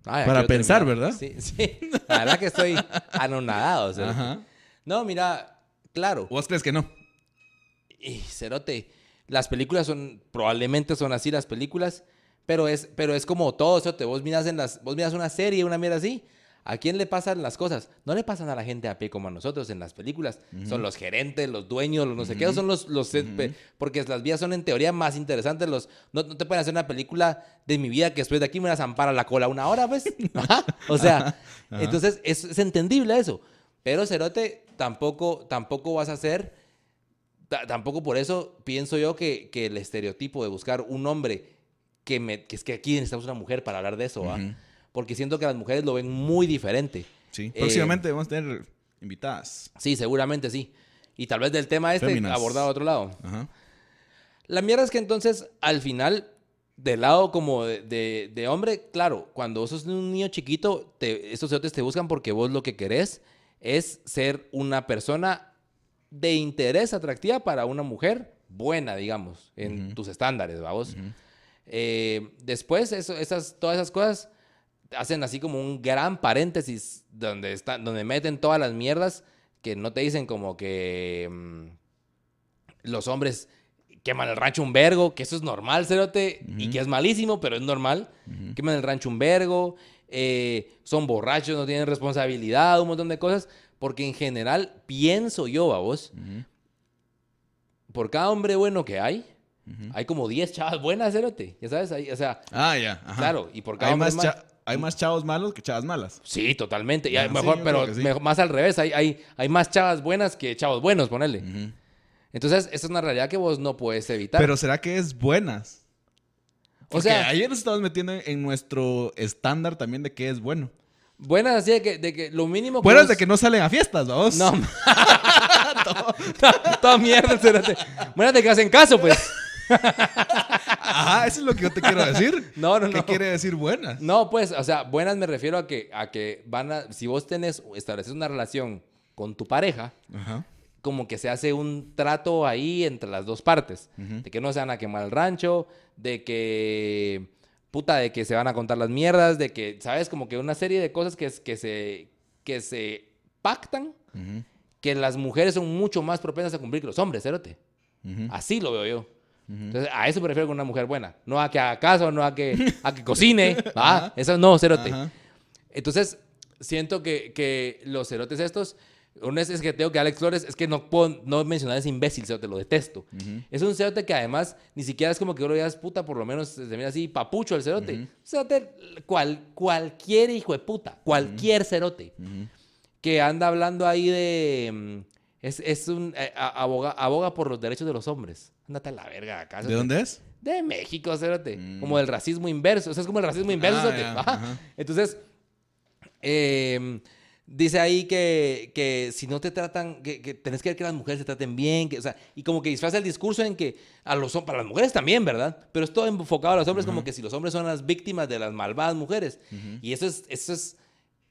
Ay, Para pensar, terminar. ¿verdad? Sí, sí. La verdad que estoy anonadado. Cerote. Ajá. No, mira, claro. ¿Vos crees que no? Y Cerote, las películas son, probablemente son así las películas, pero es, pero es como todo, Cerote. Vos miras, en las, vos miras una serie, una mierda así. ¿A quién le pasan las cosas? No le pasan a la gente a pie como a nosotros en las películas. Son los gerentes, los dueños, los no sé qué. Son los, los pe- porque las vías son en teoría más interesantes. Los, no, no te pueden hacer una película de mi vida que después de aquí me vas a zampar a la cola una hora, pues. [LAUGHS] Ajá. O sea, Ajá. entonces es, es entendible eso. Pero Cerote, tampoco, tampoco vas a Ta- tampoco por eso pienso yo que, que el estereotipo de buscar un hombre que me que es que aquí necesitamos una mujer para hablar de eso, ¿va? Porque siento que las mujeres lo ven muy diferente. Sí. Eh, Próximamente vamos a tener invitadas. Sí, seguramente sí. Y tal vez del tema este Féminas. abordado a otro lado. Ajá. La mierda es que entonces, al final, del lado como de, de- de hombre, claro, cuando vos sos un niño chiquito, te, estos cerotes te buscan porque vos lo que querés es ser una persona de interés atractiva para una mujer buena, digamos, en Ujú. tus estándares, vamos. Ujú. Eh, después, eso, esas, todas esas cosas hacen así como un gran paréntesis donde, están, donde meten todas las mierdas que no te dicen como que mm, los hombres queman el rancho un vergo, que eso es normal, cerote, y que es malísimo, pero es normal. Ujú. Queman el rancho un vergo, eh, son borrachos, no tienen responsabilidad, un montón de cosas, porque en general pienso yo, vos, Ujú. por cada hombre bueno que hay, hay como 10 chavas buenas, cerote, ya sabes, Ahí, o sea, Ah, ya. ajá. claro, y por cada Hay hombre más, hay más chavos malos que chavas malas. Sí, totalmente. Y Ah, sí, mejor, pero sí. mejor- más al revés. Hay, hay, hay más chavas buenas que chavos buenos, ponele. Entonces, esa es una realidad que vos no puedes evitar. Pero ¿será que es buenas? O Porque sea, ayer nos estamos metiendo en nuestro estándar también de qué es bueno. buenas así de que, de que lo mínimo que Buenas vos- de que no salen a fiestas, vamos. No. [LAUGHS] [LAUGHS] Toda mierda. Buenas de que hacen caso, pues. [LAUGHS] Ajá, eso es lo que yo te quiero decir. [LAUGHS] No, no, ¿Qué no. quiere decir buenas? No, pues, o sea, buenas me refiero a que, a que van a, si vos tenés, estableces una relación con tu pareja, Ajá. como que se hace un trato ahí entre las dos partes. De que no se van a quemar el rancho, de que, puta, de que se van a contar las mierdas, de que, ¿sabes? Como que una serie de cosas que, que, se, que se pactan, que las mujeres son mucho más propensas a cumplir que los hombres, ujú. Así lo veo yo. Entonces, a eso me refiero con una mujer buena. No a que haga caso, no a que, [LAUGHS] a que cocine. ¿va? Ajá. Eso no, cerote. Ajá. Entonces, siento que, que los cerotes estos, un es, es que tengo que Alex Flores, es que no puedo no mencionar ese imbécil, cerote, lo detesto. Es un cerote que además ni siquiera es como que uno digas puta, por lo menos se mira así, papucho el cerote. Cerote, cual, cualquier hijo de puta, cualquier cerote que anda hablando ahí de... mm, Es, es un... eh, aboga, aboga por los derechos de los hombres. Ándate a la verga acá. ¿De dónde es? De México, cerote. Como del racismo inverso. O sea, es como el racismo inverso, Ah, ya, Ajá. Entonces, eh, dice ahí que, que si no te tratan, que, que tenés que ver que las mujeres se traten bien, que, o sea, y como que disfraza el discurso en que a los para las mujeres también, ¿verdad? Pero es todo enfocado a los hombres, como que si los hombres son las víctimas de las malvadas mujeres. Y eso es, eso es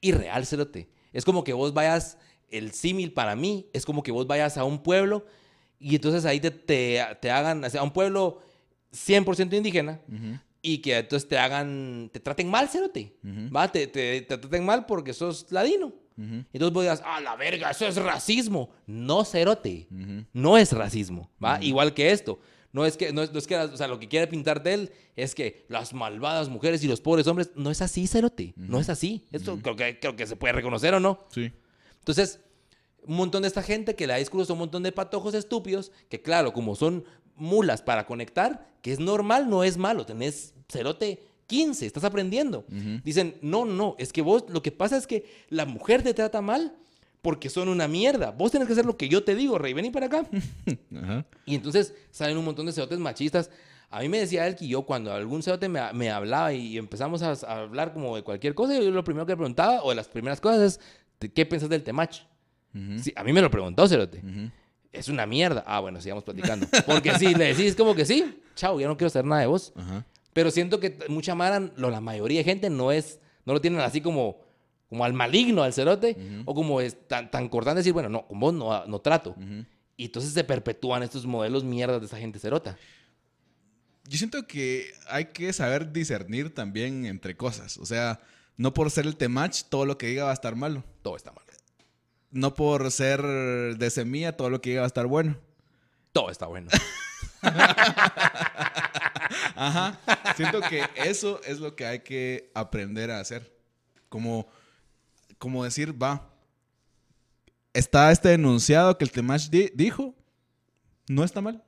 irreal, cerote. Es como que vos vayas, el símil para mí, es como que vos vayas a un pueblo y entonces ahí te, te, te hagan, o sea, a un pueblo 100% indígena y que entonces te hagan, te traten mal, cerote. ¿Va? Te, te, te traten mal porque sos ladino. Entonces vos digas, ah, la verga, eso es racismo. No, cerote. No es racismo. ¿Va? Igual que esto. No es que, no es, no es que, o sea, lo que quiere pintar de él es que las malvadas mujeres y los pobres hombres, no es así, cerote. No es así. Esto creo, que, creo que se puede reconocer o no. Sí. Entonces, un montón de esta gente que le da discursos a un montón de patojos estúpidos, que claro, como son mulas para conectar, que es normal, no es malo. Tenés cerote 15, estás aprendiendo. Dicen, no, no, es que vos, lo que pasa es que la mujer te trata mal porque son una mierda. Vos tenés que hacer lo que yo te digo, rey, vení para acá. [LAUGHS] Y entonces salen un montón de cerotes machistas. A mí me decía él que yo cuando algún cerote me, me hablaba y, empezamos a, a hablar como de cualquier cosa, yo lo primero que preguntaba, o de las primeras cosas es, "¿De ¿qué piensas del temach? Sí, a mí me lo preguntó cerote. Es una mierda. Ah, bueno, sigamos platicando. Porque si le decís como que sí, chao, ya no quiero saber nada de vos. Pero siento que mucha mara, lo- la mayoría de gente no es, no lo tienen así como, como al maligno, al cerote, o como es tan, tan cortante decir, bueno, no, con vos no, no trato. Y entonces se perpetúan estos modelos mierdas de esa gente cerota. Yo siento que hay que saber discernir también entre cosas. O sea, no por ser el temach, todo lo que diga va a estar malo. Todo está mal. No por ser de semilla, todo lo que diga va a estar bueno. Todo está bueno. [LAUGHS] Ajá. Siento que eso es lo que hay que aprender a hacer. Como, como decir, va. Está este denunciado que el Temach di- dijo. No está mal.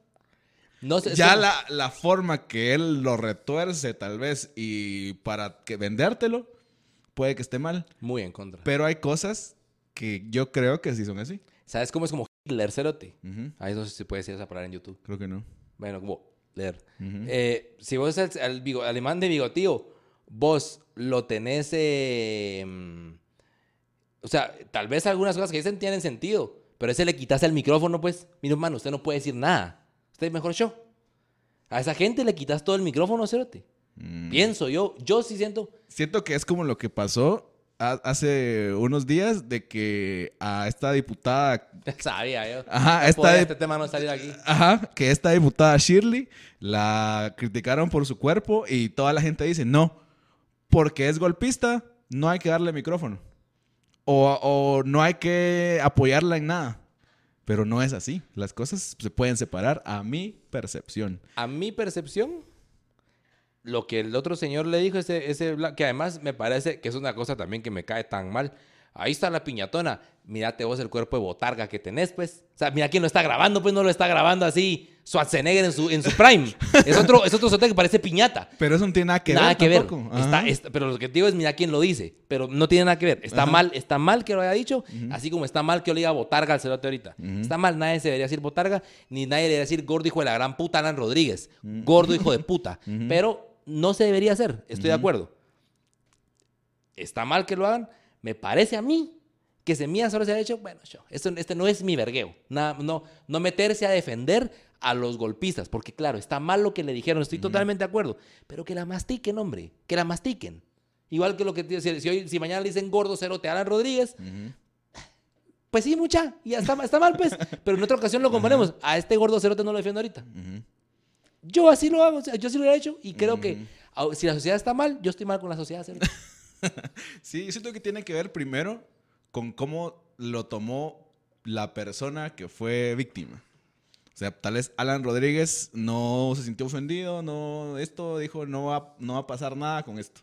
No sé, Ya la, la forma que él lo retuerce, tal vez, y para que vendértelo, puede que esté mal. Muy en contra. Pero hay cosas que yo creo que sí son así. ¿Sabes cómo es como Hitler cerote? Ujú. Ahí no sé si puede decir esa palabra en YouTube. Creo que no. Bueno, como leer. Eh, si vos al, al bigo- alemán de bigotío, vos lo tenés. eh, mm, o sea, tal vez algunas cosas que dicen tienen sentido, pero ese le quitas el micrófono, pues. Mira, hermano, usted no puede decir nada. Usted es mejor yo. A esa gente le quitas todo el micrófono, cerote. Mm. Pienso yo. Yo sí siento. Siento que es como lo que pasó ha- hace unos días de que a esta diputada, [LAUGHS] Sabía yo. Ajá, No esta de- este tema no salir aquí. ajá, que esta diputada Shirley la criticaron por su cuerpo y toda la gente dice, no, porque es golpista, no hay que darle micrófono. O, o no hay que apoyarla en nada. Pero no es así. Las cosas se pueden separar a mi percepción. A mi percepción, lo que el otro señor le dijo, ese, ese que además me parece que es una cosa también que me cae tan mal. Ahí está la piñatona. Mírate vos el cuerpo de botarga que tenés, pues. O sea, mira quién lo está grabando, pues no lo está grabando así Schwarzenegger en su, en su prime. es otro, es otro sote que parece piñata. Pero eso no tiene nada que nada ver. que ver. Está, está- pero lo que te digo es, mira quién lo dice. Pero no tiene nada que ver. Está Ajá. mal, está mal que lo haya dicho, así como está mal que yo le diga botarga al cerote ahorita. Está mal, nadie se debería decir botarga, ni nadie debería decir gordo hijo de la gran puta Alan Rodríguez. Gordo hijo de [LAUGHS] puta. Pero no se debería hacer, estoy de acuerdo. Está mal que lo hagan, me parece a mí que Semilla solo se ha hecho, bueno, yo, esto, este no es mi vergueo, Nada, no, no meterse a defender a los golpistas, porque claro, está mal lo que le dijeron, estoy totalmente de acuerdo, pero que la mastiquen, hombre, que la mastiquen. Igual que lo que te si, si hoy, si mañana le dicen gordo cerote a Alan Rodríguez, pues sí, mucha, y está, está mal, pues, [LAUGHS] pero en otra ocasión lo componemos. A este gordo cerote no lo defiendo ahorita. Yo así lo hago, yo sí lo he hecho y creo que au- si la sociedad está mal, yo estoy mal con la sociedad. [LAUGHS] Sí, yo siento que tiene que ver primero con cómo lo tomó la persona que fue víctima. O sea, tal vez Alan Rodríguez no se sintió ofendido, no, esto dijo, no va, no va a pasar nada con esto.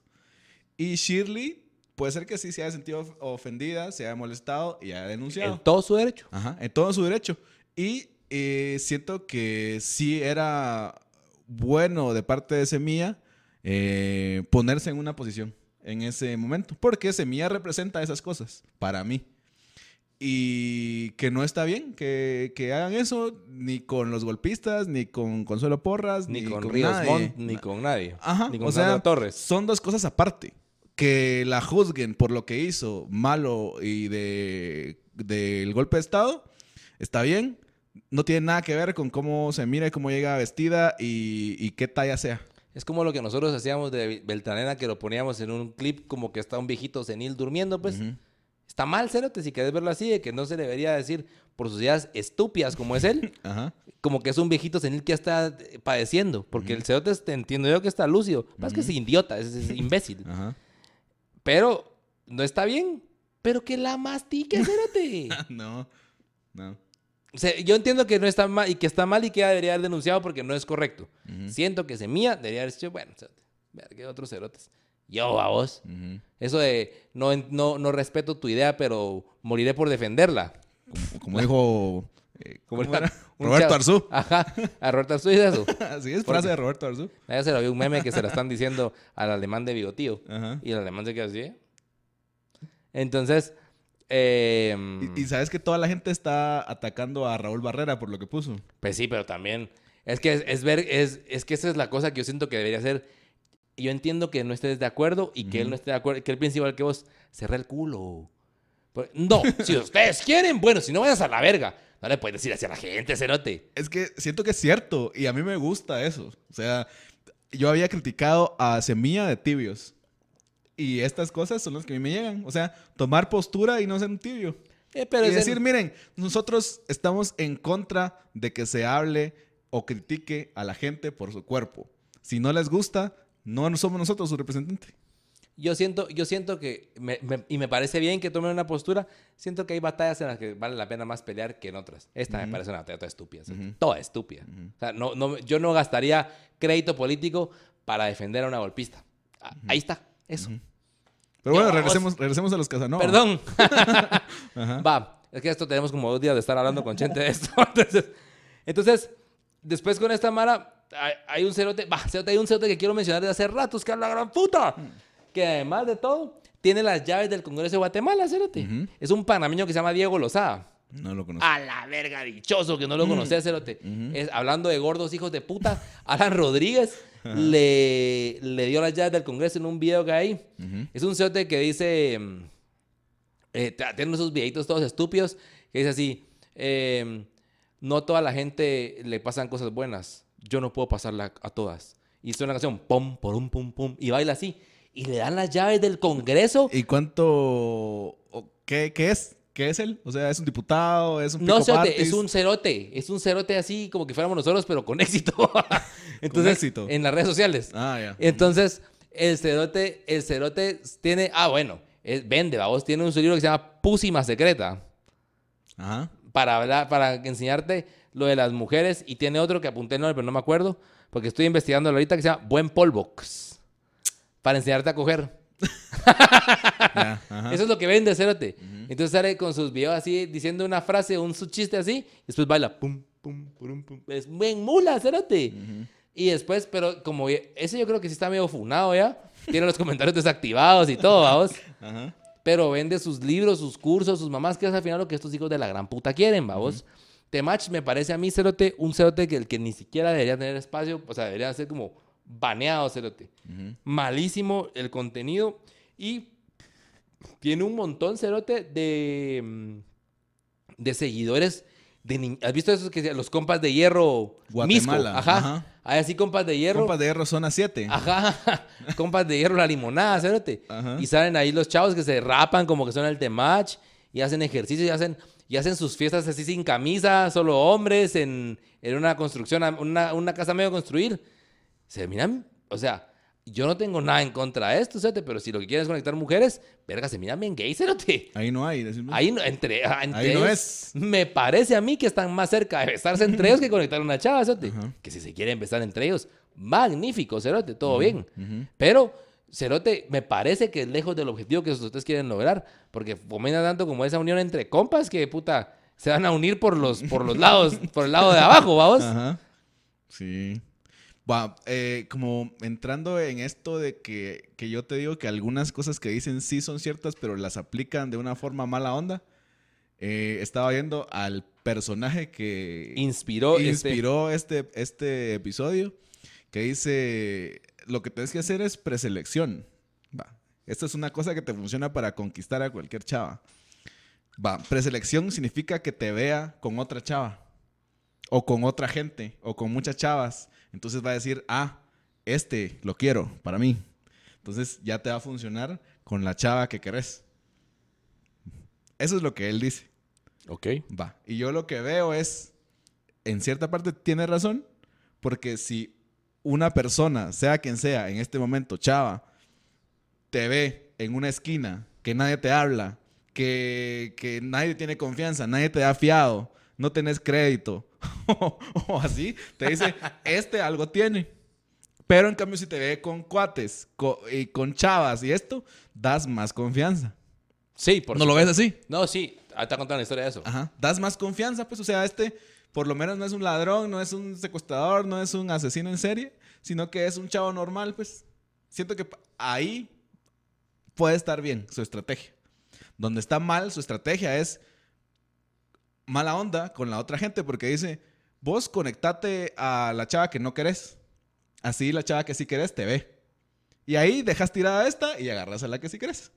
Y Shirley, puede ser que sí se haya sentido of- ofendida, se haya molestado y haya denunciado. En todo su derecho. Ajá, en todo su derecho. Y eh, siento que sí era bueno de parte de Semilla eh, ponerse en una posición en ese momento. Porque Semilla representa esas cosas, para mí. Y que no está bien que, que hagan eso ni con los golpistas, ni con Consuelo Porras, Ni, ni, con, con, Ríos nadie. Montt, ni con nadie. Ajá, Ni con o sea, Torres. son dos cosas aparte. Que la juzguen por lo que hizo malo y de del golpe de Estado, está bien. No tiene nada que ver con cómo se mira y cómo llega vestida y, y qué talla sea. Es como lo que nosotros hacíamos de Beltranena, que lo poníamos en un clip como que está un viejito senil durmiendo, pues. Está mal, Cerote, si querés verlo así, de que no se debería decir por sus ideas estúpidas como es él, [LAUGHS] Ajá. como que es un viejito senil que ya está eh, padeciendo. Porque el Cerote, te entiendo yo que está lúcido. Más que es idiota, es, es imbécil. [LAUGHS] Ajá. Pero no está bien. Pero que la mastique, Cerote. [LAUGHS] No. No. O sea, yo entiendo que no está mal y que está mal y que debería haber denunciado porque no es correcto. Ujú. Siento que Semilla debería haber dicho, bueno, verga, otros cerotes. Yo a vos. Ujú. Eso de no, no, no respeto tu idea, pero moriré por defenderla. Como, como dijo eh, [LAUGHS] Como ¿cómo era Roberto chavo. Arzú. Ajá, a Roberto Arzú dice eso. [LAUGHS] Así es, ¿Por frase de Roberto Arzú. Ya se lo vi un meme que se la están diciendo al alemán de bigotío. Ajá. Y el alemán se queda así. Entonces, eh, Y, y sabes que toda la gente está atacando a Raúl Barrera por lo que puso. Pues sí, pero también. Es que es, es ver, es, es que esa es la cosa que yo siento que debería ser. Yo entiendo que no estés de acuerdo y que él no esté de acuerdo, que él piense igual que vos. Cerra el culo. No, [LAUGHS] si ustedes quieren, bueno, si no vayas a la verga. No le puedes decir así a la gente, cerote. Es que siento que es cierto y a mí me gusta eso. O sea, yo había criticado a Semilla de tibios. Y estas cosas son las que a mí me llegan. O sea, tomar postura y no ser un tibio. Eh, pero y es el- decir, miren, nosotros estamos en contra de que se hable o critique a la gente por su cuerpo. Si no les gusta, no somos nosotros su representante. yo siento, yo siento que, me- me- y me parece bien que tomen una postura, siento que hay batallas en las que vale la pena más pelear que en otras. Esta me parece una batalla toda estúpida, cerote. toda estúpida. O sea, no, no, yo no gastaría crédito político para defender a una golpista. Ah, Ahí está, eso. Pero bueno, regresemos, regresemos a los Casanova. Perdón. [LAUGHS] Va, es que esto tenemos como dos días de estar hablando con gente de esto. [LAUGHS] Entonces, entonces después con esta Mara, hay, hay un cerote, va, cerote, hay un cerote que quiero mencionar desde hace ratos, que es la gran puta. Que además de todo, tiene las llaves del Congreso de Guatemala, cerote. Ujú. Es un panameño que se llama Diego Lozada. No lo conozco. A la verga, dichoso que no lo conocía, cerote. es, hablando de gordos hijos de puta, [LAUGHS] Alan Rodríguez le, le dio las llaves del Congreso en un video que hay. Es un cerote que dice. mm, eh, tiene esos videitos todos estúpidos que dice así: eh, No a toda la gente le pasan cosas buenas. Yo no puedo pasarla a todas. Y suena una canción: pum, pum, pum, pum. Y baila así. Y le dan las llaves del Congreso. ¿Y cuánto... qué, qué es? ¿Qué es él? O sea, ¿es un diputado? ¿Es un No, cerote, es un cerote. Es un cerote así como que fuéramos nosotros, pero con [LAUGHS] éxito. [LAUGHS] Entonces, éxito. En las redes sociales. Ah, ya. Entonces, el cerote, el cerote tiene. Ah, bueno, es, vende, vos tiene un libro que se llama Púsima Secreta. Ajá. Para hablar, para enseñarte lo de las mujeres. Y tiene otro que apunté el nombre, pero no me acuerdo. Porque estoy investigando ahorita que se llama Buen Polvox. Para enseñarte a coger. [LAUGHS] Eso es lo que vende Cerote. Entonces sale con sus videos así, diciendo una frase, un su chiste así, y después baila. Pum, pum, pum, pum. Es buen mula, Cerote. Y después, pero como ese yo creo que sí está medio funado ya. Tiene los comentarios desactivados y todo, vamos. [LAUGHS] Pero vende sus libros, sus cursos, sus mamás, que es al final lo que estos hijos de la gran puta quieren, vamos. Temach me parece a mí, Cerote, un Cerote que el que ni siquiera debería tener espacio, o sea, debería ser como baneado, cerote. Malísimo el contenido y tiene un montón, cerote, de, mm, de seguidores. De ¿Has visto esos que los compas de hierro? Misco? Guatemala, Ajá. ajá. Hay así compas de hierro. Compas de hierro zona 7. Ajá, [LAUGHS] compas de hierro, la limonada, cerote. Ajá. Y salen ahí los chavos que se rapan como que son el temach y hacen ejercicio y hacen, y hacen sus fiestas así sin camisa, solo hombres, en, en una construcción, una, una casa medio construir. Se miran, o sea, yo no tengo nada en contra de esto, pero si lo que quieren es conectar mujeres, verga, se miran bien gay, cerote. Ahí no hay. decime. Ahí no- entre, ah, entre Ahí no es. Me parece a mí que están más cerca de besarse entre ellos que conectar una chava, cerote. Ajá. Que si se quieren besar entre ellos, magnífico, cerote, todo bien. Pero, cerote, me parece que es lejos del objetivo que ustedes quieren lograr. Porque fomenta tanto como esa unión entre compas que, puta, se van a unir por los, por los lados, por el lado de abajo, vamos. Ajá. Sí. Va, eh, como entrando en esto de que, que yo te digo que algunas cosas que dicen sí son ciertas, pero las aplican de una forma mala onda. eh, estaba viendo al personaje que Inspiró, este- inspiró este, este episodio, que dice, lo que tienes que hacer es preselección. Va, esta es una cosa que te funciona para conquistar a cualquier chava. Va, preselección significa que te vea con otra chava o con otra gente, o con muchas chavas. Entonces va a decir, ah, este lo quiero para mí. Entonces ya te va a funcionar con la chava que querés. Eso es lo que él dice. Ok. Va. Y yo lo que veo es, en cierta parte tiene razón, porque si una persona, sea quien sea, en este momento, chava, te ve en una esquina, que nadie te habla, que, que nadie tiene confianza, nadie te da fiado, no tenés crédito, [LAUGHS] o así, te dice, este algo tiene. Pero en cambio, si te ve con cuates co- y con chavas y esto, das más confianza. Sí, por ¿No lo ves supuesto. así? No, sí. Ahorita contando la historia de eso. Ajá. Das más confianza, pues, o sea, este por lo menos no es un ladrón, no es un secuestrador, no es un asesino en serie, sino que es un chavo normal, pues. Siento que ahí puede estar bien su estrategia. Donde está mal su estrategia es mala onda con la otra gente porque dice, vos conectate a la chava que no querés. Así la chava que sí querés te ve. Y ahí dejas tirada esta y agarras a la que sí querés.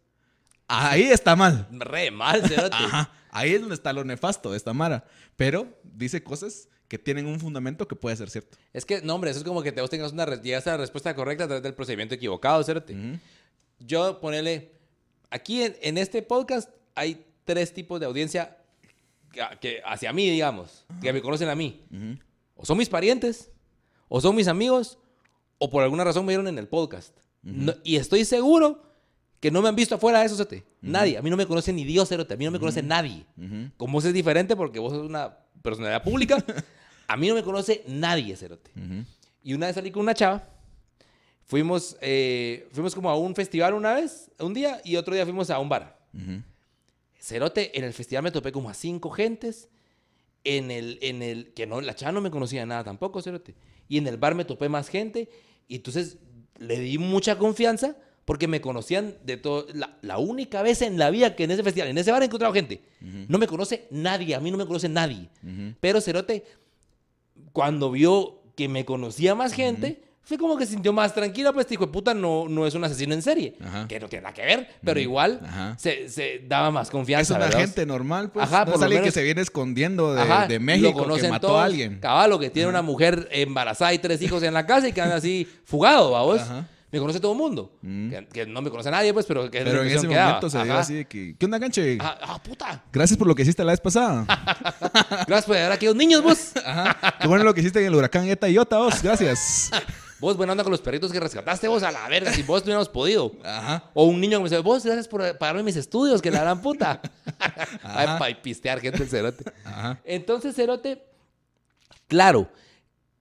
Ahí está mal. Re mal. [LAUGHS] Ajá. Ahí es donde está lo nefasto de esta Mara. Pero dice cosas que tienen un fundamento que puede ser cierto. Es que, no, hombre, eso es como que te- vos tengas una, re- llegas a la respuesta correcta a través del procedimiento equivocado, cerote. Ujú. Yo ponele, aquí en, en este podcast hay tres tipos de audiencia que, que hacia mí, digamos, que me conocen a mí. O son mis parientes, o son mis amigos, o por alguna razón me vieron en el podcast. No- y estoy seguro que no me han visto afuera de eso, cerote. Nadie. A mí no me conoce ni Dios, cerote. A mí no me conoce nadie. Como vos es diferente porque vos sos una personalidad pública, [LAUGHS] a mí no me conoce nadie, cerote. Y una vez salí con una chava. Fuimos, eh, fuimos como a un festival una vez, un día, y otro día fuimos a un bar. Cerote, en el festival me topé como a cinco gentes. En el, en el, que no, la chava no me conocía nada tampoco, Cerote. Y en el bar me topé más gente. Y entonces le di mucha confianza porque me conocían de todo. La, la única vez en la vida que en ese festival, en ese bar he encontrado gente. No me conoce nadie, a mí no me conoce nadie. Pero Cerote, cuando vio que me conocía más gente, fue como que se sintió más tranquila, pues dijo, puta, no, no es un asesino en serie. Ajá. Que no tiene nada que ver, pero igual Ajá. se, se daba más Es confianza. una ¿verdad? gente normal, pues. Ajá, no por es lo alguien menos- que se viene escondiendo de, Ajá, de lo México que mató todos. a alguien. Cabal, que tiene una mujer embarazada y tres hijos en la casa y que anda así fugado, vamos. Ajá. Me conoce todo el mundo. Mm. Que, que no me conoce nadie, pues, pero que es Pero en ese daba. momento se dio así de que, ¿qué onda, ganche? Ah, ah, puta. Gracias por lo que hiciste la vez pasada. [LAUGHS] Gracias por ayudar a aquellos niños, vos. Ajá. Qué bueno lo que hiciste en el huracán Eta y Iota, vos. Gracias. [LAUGHS] Vos, buena onda con los perritos que rescataste, vos a la verga, si vos no hubiéramos podido. Ajá. O un niño que me dice, vos, gracias por pagarme mis estudios, que la gran puta. [LAUGHS] Ay, pa' pistear gente el cerote. Ajá. Entonces, cerote, claro,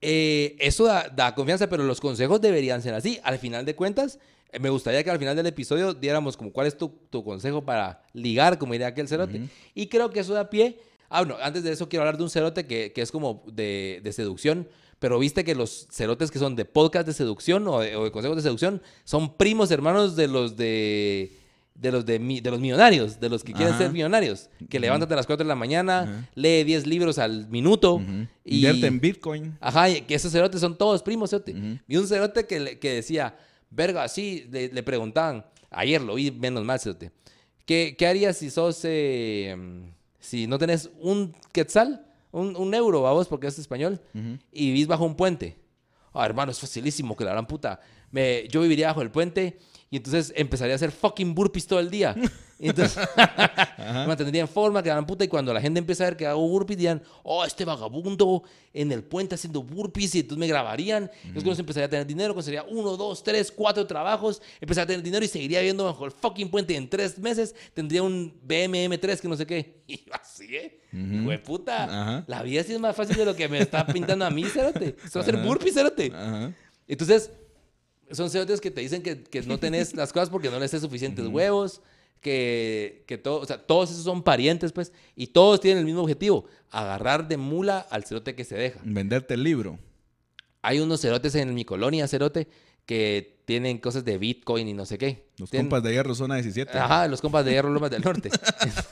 eh, eso da, da confianza, pero los consejos deberían ser así. Al final de cuentas, eh, me gustaría que al final del episodio diéramos como cuál es tu, tu consejo para ligar, como diría aquel cerote. Y creo que eso da pie. Ah, bueno, antes de eso quiero hablar de un cerote que, que es como de, de seducción. Pero viste que los cerotes que son de podcast de seducción o de, o de consejos de seducción son primos hermanos de los de de los, de, mi- de los millonarios, de los que quieren Ajá. ser millonarios. Que levántate a las 4 de la mañana, Ajá. lee 10 libros al minuto. Ujú. y... Invierte en Bitcoin. Ajá, que esos cerotes son todos primos, cerote. Ujú. Y un cerote que, le- que decía, verga, sí, le, le preguntaban, ayer lo vi menos mal, cerote. ¿Qué, qué harías si sos, eh, si no tenés un quetzal, un, un euro, vamos, porque es español, y vivís bajo un puente? Ah, hermano, es facilísimo, que la gran puta. Me, yo viviría bajo el puente y entonces empezaría a hacer fucking burpees todo el día. Y entonces [LAUGHS] [LAUGHS] me mantendría en forma, que la gran puta. Y cuando la gente empieza a ver que hago burpees, dirían, oh, este vagabundo en el puente haciendo burpees. Y entonces me grabarían. Entonces empezaría a tener dinero, conseguiría uno, dos, tres, cuatro trabajos. Empezaría a tener dinero y seguiría viviendo bajo el fucking puente. Y en tres meses tendría un BMM3 que no sé qué. [LAUGHS] Y así, ¿eh? Puta. La vida sí es más fácil de lo que me está pintando a mí, va a hacer burpees. Ajá. Entonces, son cerotes que te dicen que, que no tenés [LAUGHS] las cosas porque no les des suficientes huevos, que, que todo, o sea, todos esos son parientes, pues, y todos tienen el mismo objetivo, agarrar de mula al cerote que se deja. Venderte el libro. Hay unos cerotes en mi colonia, cerote, que tienen cosas de Bitcoin y no sé qué. Los Tienen- compas de hierro, zona 17. Ajá, los compas de Hierro Lomas del Norte. [LAUGHS]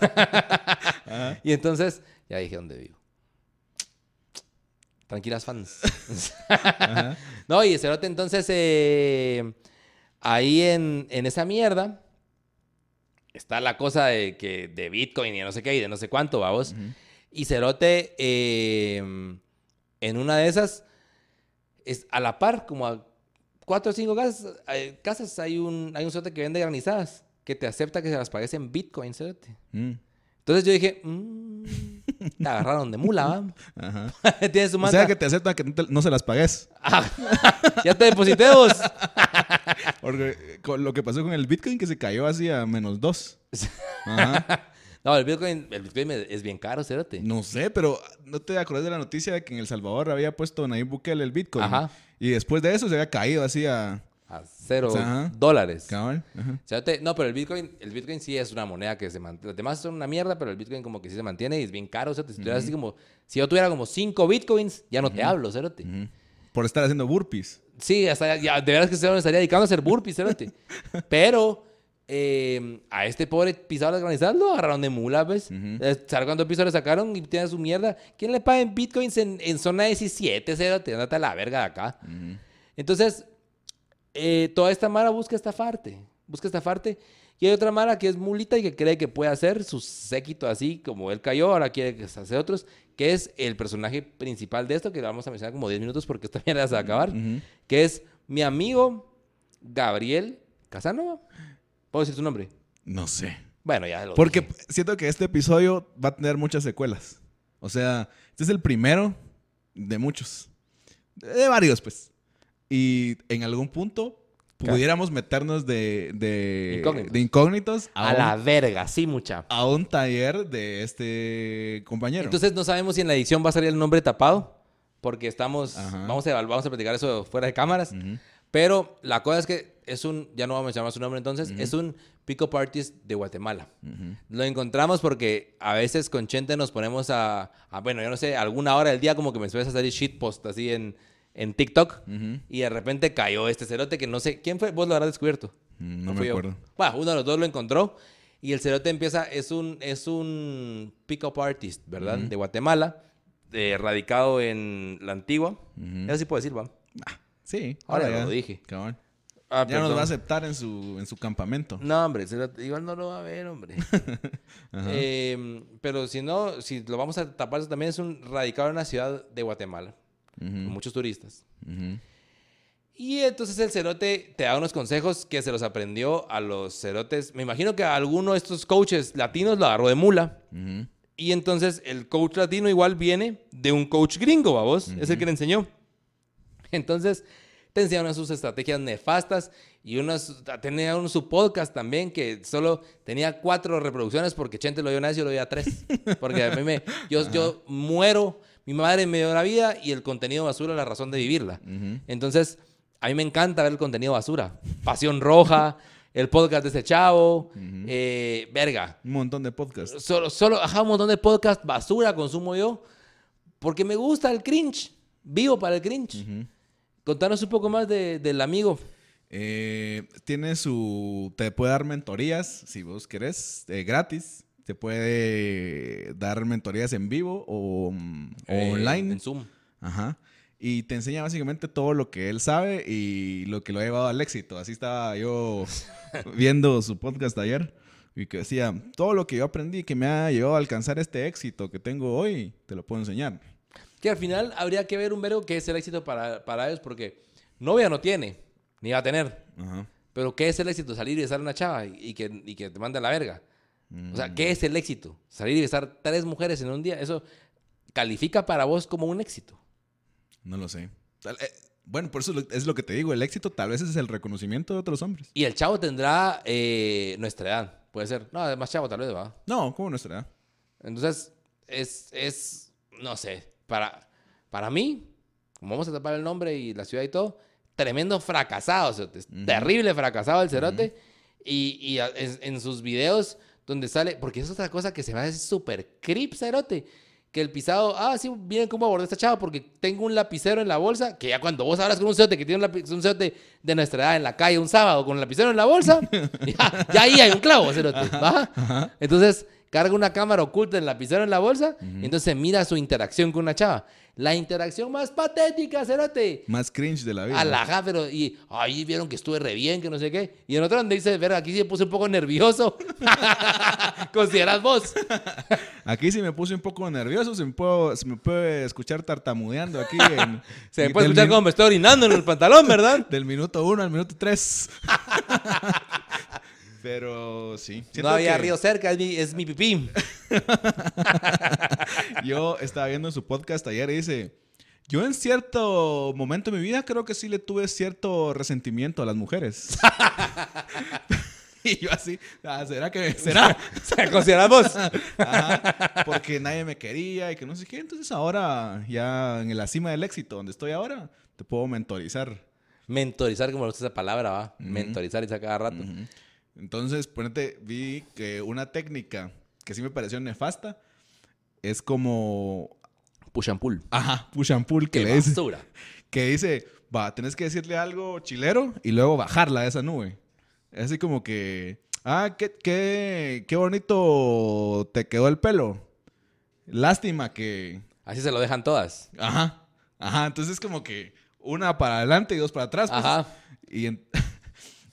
[LAUGHS] Y entonces, ya dije dónde vivo. Tranquilas, fans. [LAUGHS] No, y cerote entonces, eh, ahí en, en esa mierda, está la cosa de, que, de Bitcoin y de no sé qué y de no sé cuánto, vamos. Y Cerote, eh, en una de esas, es a la par, como a cuatro o cinco casas, eh, casas hay un, hay un Cerote que vende granizadas, que te acepta que se las pagues en Bitcoin, Cerote. Mm. Entonces yo dije, mmm, te agarraron de mula, ¿va? Ajá. [LAUGHS] Tienes su O manta. sea que te aceptan que no, te- no se las pagues. Ah, [LAUGHS] ya te deposité vos. [LAUGHS] Porque con lo que pasó con el Bitcoin que se cayó así a menos dos. Ajá. No, el Bitcoin, el Bitcoin es bien caro, Cerote. No sé, pero ¿no te acuerdas de la noticia de que en El Salvador había puesto Nayib Bukele el Bitcoin? Ajá. Y después de eso se había caído así a... A cero Ajá. dólares. Cabal. Ajá. Cerote, no, pero el Bitcoin, el Bitcoin sí es una moneda que se mantiene. Los demás son una mierda, pero el Bitcoin como que sí se mantiene y es bien caro. Cerote. Si, tuvieras así como, si yo tuviera como cinco Bitcoins, ya no te hablo, Cerote. Por estar haciendo burpees. Sí, hasta ya, de verdad que se estaría dedicando a hacer burpees, Cerote. [LAUGHS] Pero eh, a este pobre pisado las granizadas lo agarraron de mula, pues. ¿Sabes cuántos pisos le sacaron y tiene su mierda? ¿Quién le paga en bitcoins en, en zona 17, Cerote? Andate a la verga de acá. Entonces, eh, toda esta mara busca estafarte. Busca estafarte. Y hay otra mara que es mulita y que cree que puede hacer su séquito así como él cayó, ahora quiere que se hace otros, que es el personaje principal de esto, que lo vamos a mencionar como 10 minutos porque esta [LAUGHS] mierda se va a acabar, que es mi amigo Gabriel Casanova. ¿Puedo decir su nombre? No sé. Bueno, ya lo Porque dije. siento que este episodio va a tener muchas secuelas. O sea, este es el primero de muchos. De varios, pues. Y en algún punto pudiéramos meternos de, de, Incógnitos. de incógnitos a, A la un, verga, sí, mucha. a un taller de este compañero. Entonces no sabemos si en la edición va a salir el nombre tapado, porque estamos, Ajá. vamos a, vamos a platicar eso fuera de cámaras. Ujú. Pero la cosa es que es un, ya no vamos a mencionar su nombre entonces, es un pick-up artist de Guatemala. Ujú. Lo encontramos porque a veces con Chente nos ponemos a, a, bueno, yo no sé, alguna hora del día como que me suele salir shitpost así en, en TikTok y de repente cayó este cerote que no sé, ¿quién fue? Vos lo habrás descubierto. Mm, No fui me yo. acuerdo. Bueno, uno de los dos lo encontró y el cerote empieza, es un, es un pick-up artist, ¿verdad? De Guatemala, eh, radicado en la antigua. Ujú. Eso sí puedo decir, va. Sí, Ahora ya lo dije. Ah, Ya nos va a aceptar en su, en su campamento. No, hombre, cerote, igual no lo va a ver, hombre. [LAUGHS] Eh, pero si no, si lo vamos a tapar, eso también es un radicado en una ciudad de Guatemala, Con muchos turistas. Y entonces el cerote te da unos consejos que se los aprendió a los cerotes. Me imagino que a alguno de estos coaches latinos lo agarró de mula. Y entonces el coach latino igual viene de un coach gringo, vos, es el que le enseñó. Entonces te enseñaron sus estrategias nefastas y unos, tenía uno su podcast también que solo tenía cuatro reproducciones porque Chente lo dio una vez y yo lo dio a tres. Porque a mí me, yo, yo [LAUGHS] muero, mi madre me dio la vida y el contenido basura es la razón de vivirla. Entonces, a mí me encanta ver el contenido basura. Pasión Roja, el podcast de ese chavo, eh, verga. Un montón de podcasts. Solo, solo, ajá, un montón de podcast basura consumo yo. Porque me gusta el cringe. Vivo para el cringe. Contanos un poco más de- del amigo. Eh, tiene su. Te puede dar mentorías, si vos querés, eh, gratis. Te puede dar mentorías en vivo o, mm, o Eh, online. En Zoom. Ajá. Y te enseña básicamente todo lo que él sabe y lo que lo ha llevado al éxito. Así estaba yo [LAUGHS] viendo su podcast ayer y que decía, todo lo que yo aprendí que me ha llevado a alcanzar este éxito que tengo hoy, te lo puedo enseñar. Que al final habría que ver un verbo que es el éxito para, para ellos, porque novia no tiene, ni va a tener. Ajá. Pero ¿qué es el éxito? Salir y besar a una chava y, y que, y que te mande a la verga. O sea, ¿qué es el éxito? Salir y besar tres mujeres en un día. Eso califica para vos como un éxito. No lo sé. Eh, bueno, por eso es lo que te digo. El éxito tal vez es el reconocimiento de otros hombres. Y el chavo tendrá eh, nuestra edad. Puede ser. No, además chavo tal vez, va. No, como nuestra edad. Entonces, es, es no sé, para, para mí, como vamos a tapar el nombre y la ciudad y todo, tremendo fracasado, cerote. Es terrible fracasado el cerote. Y, y a- en, en sus videos donde sale, porque es otra cosa que se me hace súper creep, cerote. Que el pisado, ah, sí, miren cómo abordé esta chava porque tengo un lapicero en la bolsa. Que ya cuando vos hablas con un cerote que tiene un, un cerote de nuestra edad en la calle un sábado con un lapicero en la bolsa, [LAUGHS] ya, ya ahí hay un clavo, cerote. Entonces, carga una cámara oculta en el lapicero en la bolsa. y entonces mira su interacción con una chava. La interacción más patética, cerote. Más cringe de la vida. Alajá, pero y ahí vieron que estuve re bien, que no sé qué. Y en otro donde dice, ver, aquí sí me puse un poco nervioso. [LAUGHS] Consideras vos. [LAUGHS] Aquí sí me puse un poco nervioso. Se me, puedo- se me puede escuchar tartamudeando aquí. [LAUGHS] En, Se me puede escuchar como me estoy orinando en el pantalón, ¿verdad? Del minuto uno al minuto tres. Pero sí. No siento había que río cerca, es mi, es mi pipí. Yo estaba viendo su podcast ayer y dice: Yo en cierto momento de mi vida creo que sí le tuve cierto resentimiento a las mujeres. [LAUGHS] y yo así, "Ah, ¿será que será? [LAUGHS] ¿Se consideras vos? Ajá, porque nadie me quería y que no sé qué. Entonces ahora, ya en la cima del éxito, donde estoy ahora, te puedo mentorizar. Mentorizar, como gusta esa palabra, va. Mentorizar y sacar cada rato. Entonces, ponete, vi que una técnica que sí me pareció nefasta es como, Push and pull. ajá, push and pull, que Qué le dice, basura. que dice, va, tenés que decirle algo chilero y luego bajarla de esa nube. Es así como que, ah, qué, qué, qué bonito te quedó el pelo. Lástima que, Así se lo dejan todas. ajá, ajá, entonces como que una para adelante y dos para atrás. pues. Ajá. Y en- [LAUGHS]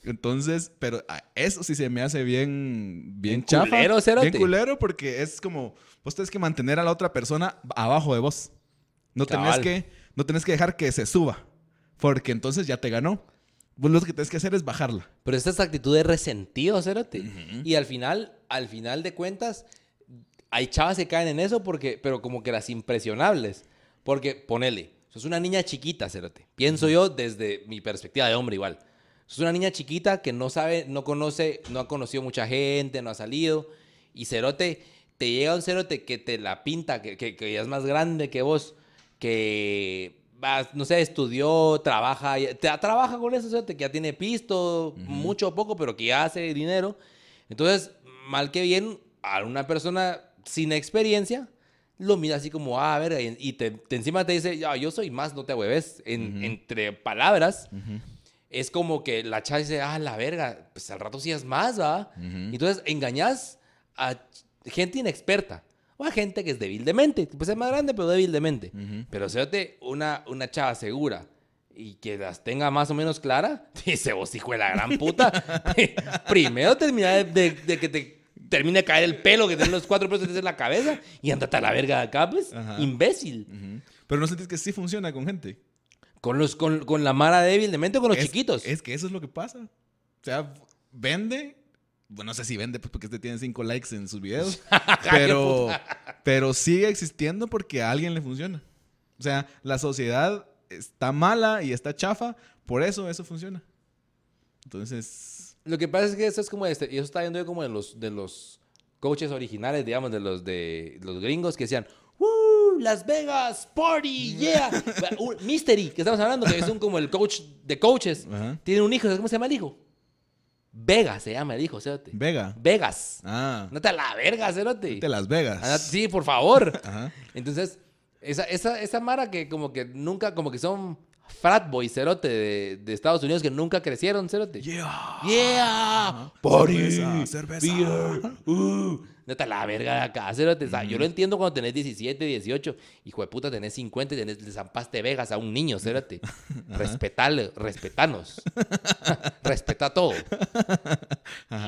entonces, pero ah, eso sí se me hace bien, bien, Bien chafa. culero, cerote. Bien culero porque es como, vos tenés que mantener a la otra persona abajo de vos. No tenés que, no tenés que dejar que se suba. Porque entonces ya te ganó. Vos lo que tenés que hacer es bajarla. Pero esta es actitud de resentido, cerote. Y al final, al final de cuentas, hay chavas que caen en eso porque, pero como que las impresionables. Porque, ponele, sos una niña chiquita, cerote. Pienso yo desde mi perspectiva de hombre igual. Sos una niña chiquita que no sabe, no conoce, no ha conocido mucha gente, no ha salido. Y cerote, te llega un cerote que te la pinta, que, que, que ya es más grande que vos, que, no sé, estudió, trabaja, te- trabaja con eso, cerote, que ya tiene pisto, mucho o poco, pero que ya hace dinero. Entonces, mal que bien, a una persona sin experiencia, lo mira así como, ah, a ver, y te, te encima te dice, ya, yo soy más, no te hueves, en, entre palabras. Es como que la chava dice, ah, la verga, pues al rato sí es más, ¿va? Entonces engañas a gente inexperta o a gente que es débil de mente. Pues es más grande, pero débil de mente. Pero séate una, una chava segura y que las tenga más o menos clara, [LAUGHS] dice, vos hijo de la gran puta. [LAUGHS] Primero termina de, de- de que te termine de caer el pelo que tiene los cuatro pelos en la cabeza y andate a la verga de acá, pues, Ajá. imbécil. Ujú. Pero no sentís que sí funciona con gente. Con, los, con, con la mara débil de mente o con los Es- chiquitos. Es que eso es lo que pasa. O sea, vende. Bueno, no sé si vende pues, porque este tiene cinco likes en sus videos. [LAUGHS] pero, pero sigue existiendo porque a alguien le funciona. O sea, la sociedad está mala y está chafa. Por eso eso funciona. Entonces. Lo que pasa es que eso es como este, y eso está viendo yo como de los, de los coaches originales, digamos, de los de los gringos que decían, ¡Woo! Las Vegas, party, yeah. [LAUGHS] Mystery, que estamos hablando, que es un como el coach de coaches. Ajá. Tiene un hijo, ¿sabes cómo se llama el hijo? Vegas se llama el hijo, cerote. Vega. Vegas. Ah. No te la verga, cerote. De Las Vegas. Anda- sí, por favor. Ajá. Entonces, esa, esa, esa mara que como que nunca, como que son frat boy, cerote, de, de Estados Unidos que nunca crecieron, cerote. Yeah. Yeah, party, Cerveza, cerveza. beer, uh. Neta, la verga de acá, Yo lo entiendo cuando tenés 17, 18. Hijo de puta, tenés 50 y tenés, le zampaste vegas a un niño, cerote. [LAUGHS] Respetale, respetanos. [LAUGHS] Respeta todo.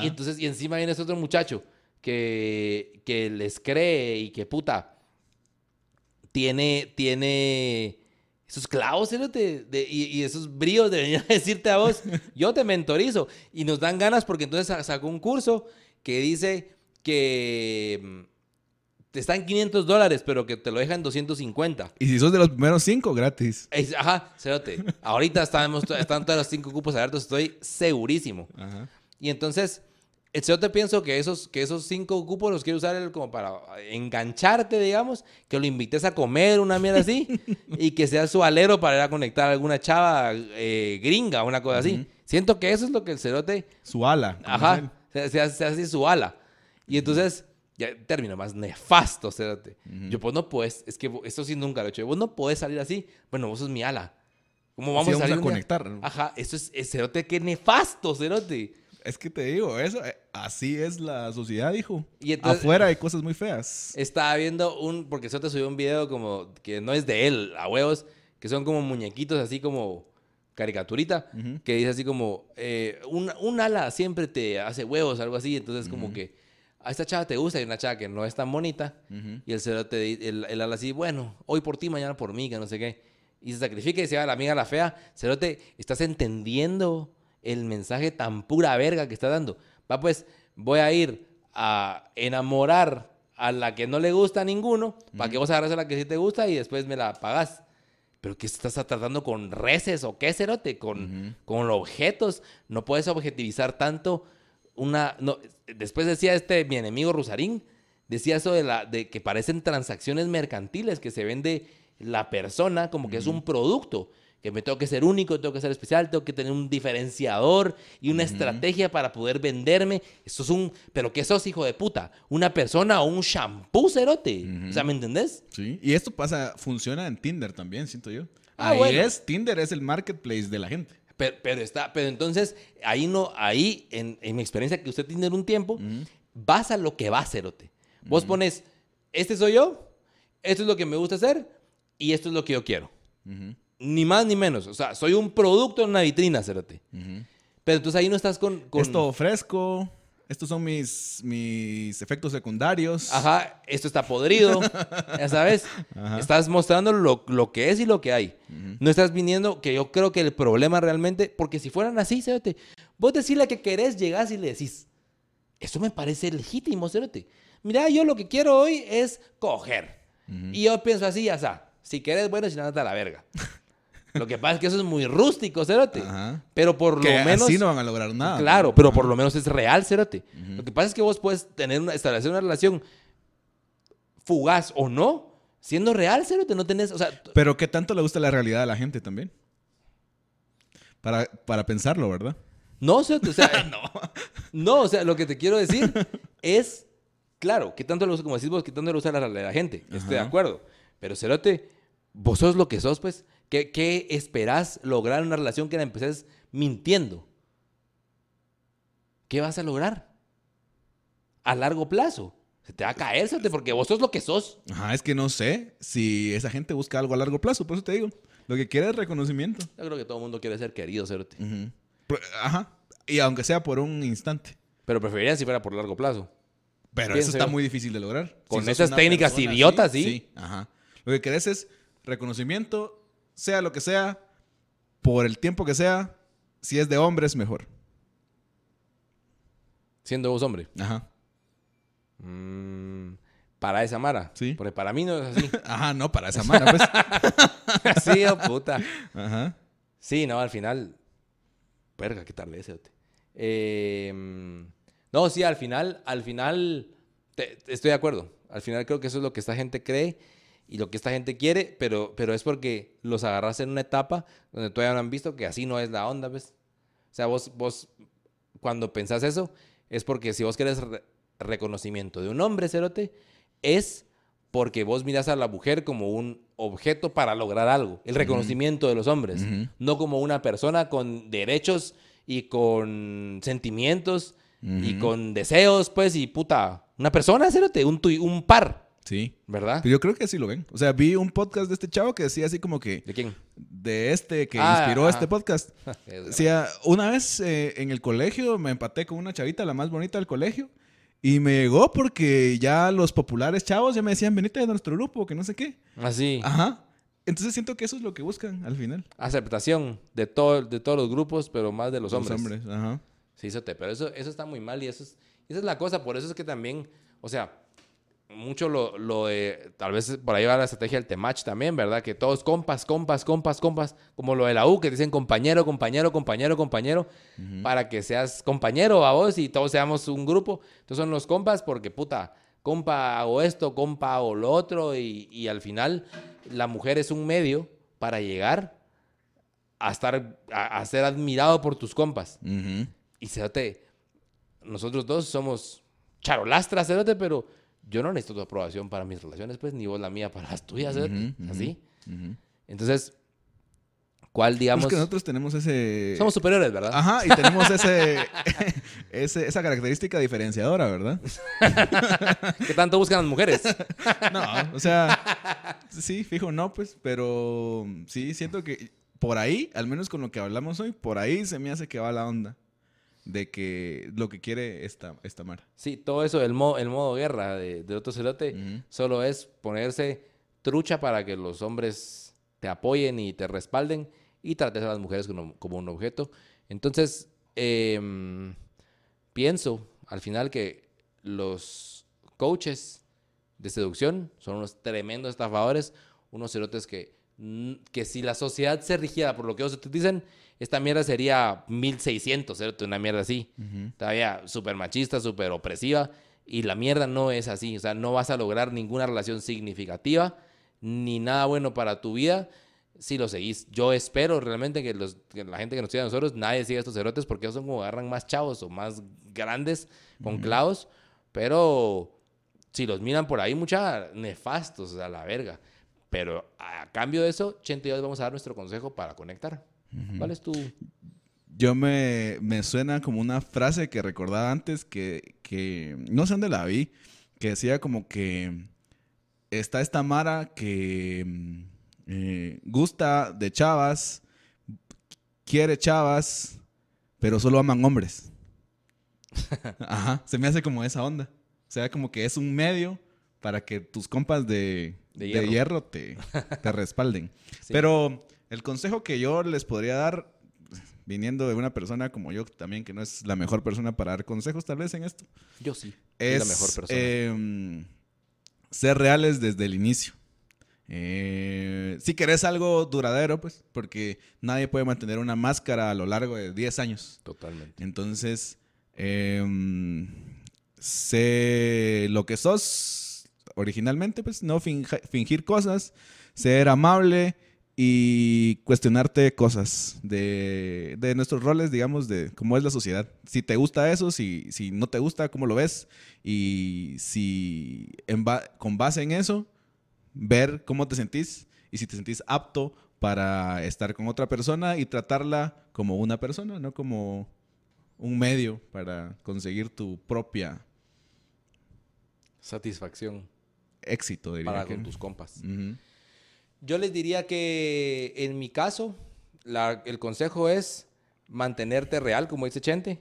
Y entonces, y encima viene ese otro muchacho que, que les cree y que puta tiene, tiene esos clavos de, y, y esos bríos de venir a decirte a vos, [LAUGHS] yo te mentorizo. Y nos dan ganas porque entonces sa- sacó un curso que dice que mm, te están 500 dólares, pero que te lo dejan 250. Y si sos de los primeros cinco, gratis. Es- Ajá, cerote. Ahorita estamos, están todos los cinco cupos abiertos, estoy segurísimo. Ajá. Y entonces, el yo te pienso que esos, que esos cinco cupos los quiere usar él como para engancharte, digamos, que lo invites a comer, una mierda así, [LAUGHS] y que sea su alero para ir a conectar a alguna chava eh, gringa, una cosa así. Siento que eso es lo que el cerote, Su ala. ajá, él. se, se hace, se hace su ala. Y entonces, ya término más nefasto, cerote. Yo, pues no puedes, es que esto sí nunca lo he hecho. Vos no puedes salir así. Bueno, vos sos mi ala. ¿Cómo vamos Así a salir? día? conectar. Ajá, eso es, es cerote, qué nefasto, cerote. Es que te digo, eso, eh, así es la sociedad, hijo. Y entonces- Afuera hay cosas muy feas. Estaba viendo un, porque eso te subió un video como que no es de él, a huevos, que son como muñequitos así como caricaturita, que dice así como, eh, un, un ala siempre te hace huevos, algo así, entonces como que a esta chava te gusta y una chava que no es tan bonita, y el cero te di- el, el ala así, bueno, hoy por ti, mañana por mí, que no sé qué, y se sacrifica y se va a la amiga la fea, cerote, estás entendiendo el mensaje tan pura verga que está dando. Va pues, voy a ir a enamorar a la que no le gusta a ninguno, para que vos agarres a la que sí te gusta y después me la pagas. Pero que estás tratando con reces o qué, cerote, con, con objetos. No puedes objetivizar tanto una... No, después decía este, mi enemigo Rusarín, decía eso de, la, de que parecen transacciones mercantiles, que se vende la persona como que es un producto, que me tengo que ser único, tengo que ser especial, tengo que tener un diferenciador y una estrategia para poder venderme. Eso es un... ¿Pero qué sos, hijo de puta? ¿Una persona o un shampoo, cerote? O sea, ¿me entendés? Sí. Y esto pasa, funciona en Tinder también, siento yo. Ah, Ahí bueno. es, Tinder es el marketplace de la gente. Pero, pero está, pero entonces, ahí no, ahí, en, en mi experiencia que usted tiene un tiempo, vas a lo que va a cerote. Vos pones, este soy yo, esto es lo que me gusta hacer y esto es lo que yo quiero. Ni más ni menos. O sea, soy un producto en una vitrina, cerote. Pero entonces ahí no estás con... con Esto ofrezco, estos son mis, mis efectos secundarios. Ajá, esto está podrido, [LAUGHS] ya sabes. Estás mostrando lo, lo que es y lo que hay. No estás viniendo, que yo creo que el problema realmente, porque si fueran así, Cerote, vos decirle que querés, llegás y le decís, eso me parece legítimo, Cerote. Mira, yo lo que quiero hoy es coger. Y yo pienso así, ya está. Si querés, bueno, si no, a la verga. [LAUGHS] lo que pasa es que eso es muy rústico, Cerote. Ajá. Pero por que lo menos... así no van a lograr nada. Claro, pero por lo menos es real, Cerote. Lo que pasa es que vos puedes tener una, establecer una relación fugaz o no, siendo real, Cerote, no tenés, o sea, Pero ¿qué tanto le gusta la realidad a la gente también? Para, para pensarlo, ¿verdad? no, Cerote, o sea, [LAUGHS] no. no, o sea, lo que te quiero decir es, claro, que tanto le gusta, como decís vos, que tanto le gusta la realidad a la gente, estoy de acuerdo, pero Cerote, vos sos lo que sos, pues, ¿qué, qué esperás lograr en una relación que la empeces mintiendo? ¿Qué vas a lograr? A largo plazo. Se te va a caer, porque vos sos lo que sos. Ajá, es que no sé si esa gente busca algo a largo plazo, por eso te digo. Lo que quiere es reconocimiento. Yo creo que todo el mundo quiere ser querido, Cerote. Ajá. Y aunque sea por un instante. Pero preferirían si fuera por largo plazo. Pero Pienso eso está yo. muy difícil de lograr. Con Si esas técnicas idiotas, así, sí. Ajá. Lo que querés es reconocimiento, sea lo que sea, por el tiempo que sea. Si es de hombres, mejor. Siendo vos hombre. Ajá. Mm, para esa Mara. Sí. Porque para mí no es así. [LAUGHS] Ajá, no, para esa mano, pues. [LAUGHS] sí, oh, puta. Ajá. Sí, no, al final. Verga, qué tarde ese. Eh, mm, no, sí, al final, al final. te- te- estoy de acuerdo. Al final creo que eso es lo que esta gente cree y lo que esta gente quiere, pero, pero es porque los agarras en una etapa donde todavía no han visto que así no es la onda, ¿ves? O sea, vos, vos cuando pensás eso, es porque si vos querés re- reconocimiento de un hombre, cerote, es porque vos miras a la mujer como un objeto para lograr algo, el reconocimiento de los hombres, no como una persona con derechos y con sentimientos y Ujú. con deseos, pues, y puta, una persona, cérate, un, un par, Sí. ¿verdad? Pero yo creo que así lo ven. O sea, vi un podcast de este chavo que decía así como que ¿De quién? de este que Ah, inspiró este podcast. [LAUGHS] Es Decía, una vez eh, en el colegio me empaté con una chavita, la más bonita del colegegio. Y me llegó porque ya los populares chavos ya me decían, venite de nuestro grupo, que no sé qué. Así, Ajá. Entonces siento que eso es lo que buscan al final. aceptación de, todo, de todos los grupos, pero más de los hombres. Ajá. Sí, eso te, pero eso, eso está muy mal y eso es, esa es la cosa. Por eso es que también, o sea, mucho lo, lo de, tal vez por ahí va la estrategia del temach también, ¿verdad? Que todos compas, compas, compas, compas, como lo de la U, que dicen compañero, compañero, compañero, compañero, para que seas compañero a vos y todos seamos un grupo. Entonces son los compas porque, puta, compa hago esto, compa hago lo otro y, y al final la mujer es un medio para llegar a estar, a, a ser admirado por tus compas. Y cerote, nosotros dos somos charolastras, cerote, pero yo no necesito tu aprobación para mis relaciones, pues, ni vos la mía para las tuyas, ujú. Así. Entonces, ¿cuál, digamos? Es que nosotros tenemos ese... Somos superiores, ¿verdad? Ajá, y tenemos ese, [LAUGHS] ese- esa característica diferenciadora, ¿verdad? [LAUGHS] ¿Qué tanto buscan las mujeres? [LAUGHS] No, o sea, sí, fijo, no, pues, pero sí, siento que por ahí, al menos con lo que hablamos hoy, por ahí se me hace que va la onda de que lo que quiere esta, esta Mara. Sí, todo eso, el, mo- el modo guerra de, de otro cerote, Ujú. solo es ponerse trucha para que los hombres te apoyen y te respalden y trates a las mujeres como, como un objeto. Entonces, em, pienso al final que los coaches de seducción son unos tremendos estafadores, unos cerotes que, que si la sociedad se rigiera por lo que ellos dicen, esta mierda sería 1600, cerote, una mierda así todavía súper machista, súper opresiva. Y la mierda no es así. O sea, no vas a lograr ninguna relación significativa ni nada bueno para tu vida si lo seguís. Yo espero realmente que, los, que la gente que nos sigue a nosotros, nadie siga estos cerotes porque ellos son como agarran más chavos o más grandes con clavos. Pero si los miran por ahí, mucha nefastos, a la verga. Pero a cambio de eso, Chente y yo les vamos a dar nuestro consejo para conectar. ¿Cuál es tu...? Yo me, me suena como una frase que recordaba antes que, que no sé dónde la vi, que decía como que está esta Mara que mm, eh, gusta de chavas, quiere chavas, pero solo aman hombres. [LAUGHS] Ajá, se me hace como esa onda. O sea, como que es un medio para que tus compas de, De de hierro. hierro, te, te [LAUGHS] respalden. Sí. Pero el consejo que yo les podría dar, viniendo de una persona como yo también, que no es la mejor persona para dar consejos tal vez en esto, Yo sí. es la mejor persona. em, ser reales desde el inicio. Eh, si querés algo duradero, pues, porque nadie puede mantener una máscara a lo largo de 10 años. Totalmente. Entonces, em, sé lo que sos originalmente, pues, no finja- fingir cosas, ser amable y cuestionarte cosas de, de nuestros roles, digamos, de cómo es la sociedad. Si te gusta eso, si, si no te gusta, cómo lo ves, y si en ba- con base en eso, ver cómo te sentís y si te sentís apto para estar con otra persona y tratarla como una persona, no como un medio para conseguir tu propia Satisfacción éxito, diría para que. con tus compas. Ujú. Yo les diría que en mi caso, la- el consejo es mantenerte real, como dice Chente.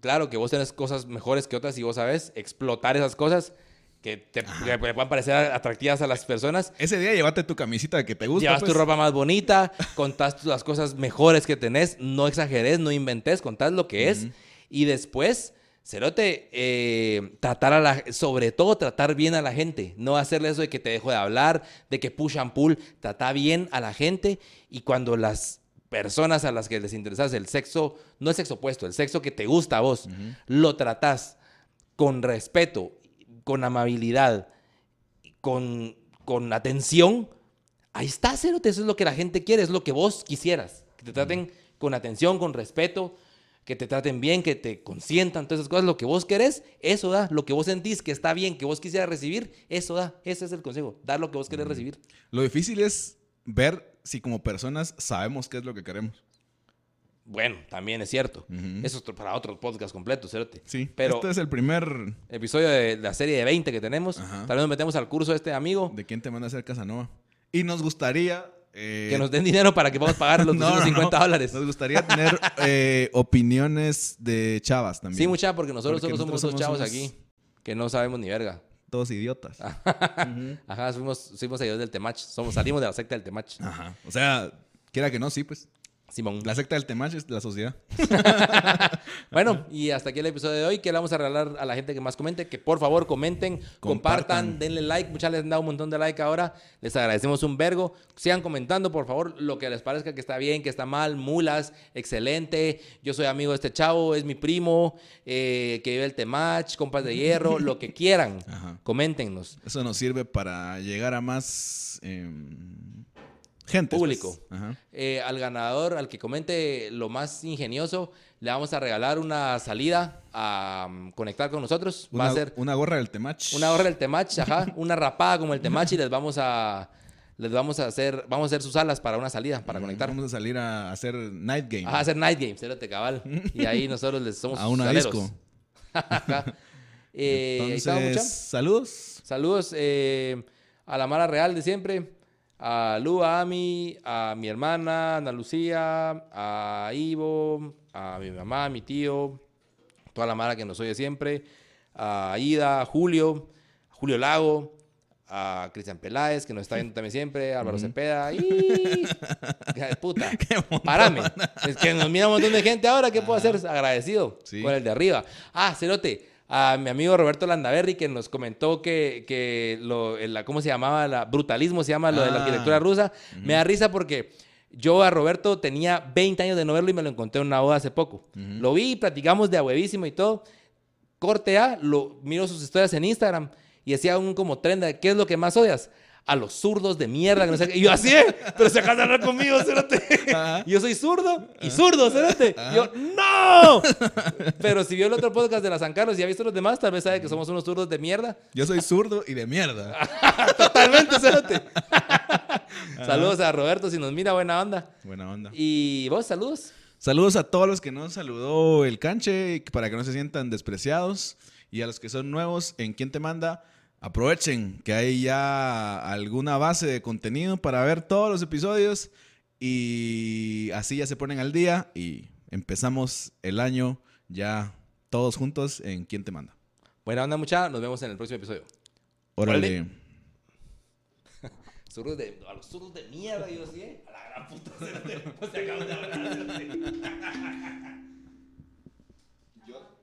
Claro que vos tenés cosas mejores que otras y vos sabes explotar esas cosas que te que puedan parecer atractivas a las personas. Ese día llévate tu camisita que te gusta. Llevas pues. tu ropa más bonita, contás las cosas mejores que tenés, no exageres, no inventes, contás lo que es. Y después, Cerote, eh, tratar a la, sobre todo tratar bien a la gente, no hacerle eso de que te dejo de hablar, de que push and pull, trata bien a la gente y cuando las personas a las que les interesas el sexo, no el sexo opuesto, el sexo que te gusta a vos, lo tratás con respeto, con amabilidad, con, con atención, ahí está, Cerote. Eso es lo que la gente quiere, es lo que vos quisieras. Que te traten con atención, con respeto. Que te traten bien, que te consientan, todas esas cosas, lo que vos querés, eso da, lo que vos sentís que está bien, que vos quisieras recibir, eso da, ese es el consejo, dar lo que vos querés recibir. Lo difícil es ver si como personas sabemos qué es lo que queremos. Bueno, también es cierto. Eso es para otro podcast completo, cerote. Sí, Pero este es el primer episodio de la serie de 20 que tenemos, Ajá. tal vez nos metemos al curso de este amigo, de quién te manda a hacer Casanova. Y nos gustaría... eh, que nos den dinero para que podamos pagar los [LAUGHS] no, no, 250 no. dólares. Nos gustaría tener eh, opiniones de chavas también. Sí, mucha, porque nosotros Porque solo somos dos chavos unos- aquí, que no sabemos ni verga. Todos idiotas. [LAUGHS] Ajá, fuimos, fuimos seguidores del Temach. Somos, salimos de la secta del Temach. Ajá. O sea, quiera que no, sí, pues. Simón. La secta del Temach es la sociedad. [LAUGHS] Bueno, y hasta aquí el episodio de hoy. Que le vamos a regalar a la gente que más comente. Que por favor comenten, compartan, Compartan. denle like. Muchas les han dado un montón de like ahora. Les agradecemos un vergo. Sigan comentando, por favor, lo que les parezca que está bien, que está mal. Mulas, excelente. Yo soy amigo de este chavo, es mi primo, eh, que vive el Temach, compas de hierro, [LAUGHS] lo que quieran. Ajá. Coméntenos. Eso nos sirve para llegar a más em, gente. Público. pues. Ajá. Eh, al ganador, al que comente lo más ingenioso, le vamos a regalar una salida a um, conectar con nosotros. Va Una, a ser una gorra del Temach. una hora del Temach, ajá, una rapada como el Temach y les vamos a les vamos a hacer vamos a hacer sus alas para una salida, para Mm, conectar. Vamos a salir a hacer night game. Ajá, a hacer night games, cérate cabal. Y ahí [LAUGHS] nosotros les somos a una saleros. disco. [LAUGHS] Eh, ahí Entonces, mucha. saludos. Saludos eh, a la Mara Real de siempre. A Lu, a Ami, a mi hermana, Ana Lucía, a Ivo, a mi mamá, a mi tío, toda la Mara que nos oye siempre, a Ida, a Julio, a Julio Lago, a Cristian Peláez, que nos está viendo también siempre, a Álvaro Cepeda, y... [LAUGHS] Hija de puta, parame. Es que nos mira un montón de gente ahora, ¿qué puedo hacer? Agradecido Sí. con el de arriba. Ah, Cerote, a mi amigo Roberto Landaverri que nos comentó que, que lo, el- la, ¿cómo se llamaba? La, brutalismo se llama lo de la Ah. arquitectura rusa. Me da risa porque yo a Roberto tenía 20 años de no verlo y me lo encontré en una boda hace poco. Lo vi, platicamos de a huevísimo y todo. Corte A, lo, miro sus historias en Instagram y hacía un como tren de ¿qué es lo que más odias? A los zurdos de mierda. que no sé qué. Y yo así, ¿eh? pero se acaba de hablar conmigo, cérate. Ajá. Yo soy zurdo y zurdo, cérate. Y yo, ¡no! Pero si vio el otro podcast de la San Carlos y ha visto los demás, tal vez sabe que somos unos zurdos de mierda. Yo soy zurdo y de mierda. [LAUGHS] Totalmente, cérate. Saludos a Roberto si nos mira, buena onda. Buena onda. Y vos, saludos. Saludos a todos los que nos saludó el canche para que no se sientan despreciados. Y a los que son nuevos en Quién Te Manda, aprovechen que hay ya alguna base de contenido para ver todos los episodios. Y así ya se ponen al día y empezamos el año ya todos juntos en Quién Te Manda. Buena onda, mucha. Nos vemos en el próximo episodio. Órale. [LAUGHS] De, a los zurdos de mierda, yo sí, ¿eh? A la gran puta. No [LAUGHS] se acaban de hablar. [LAUGHS]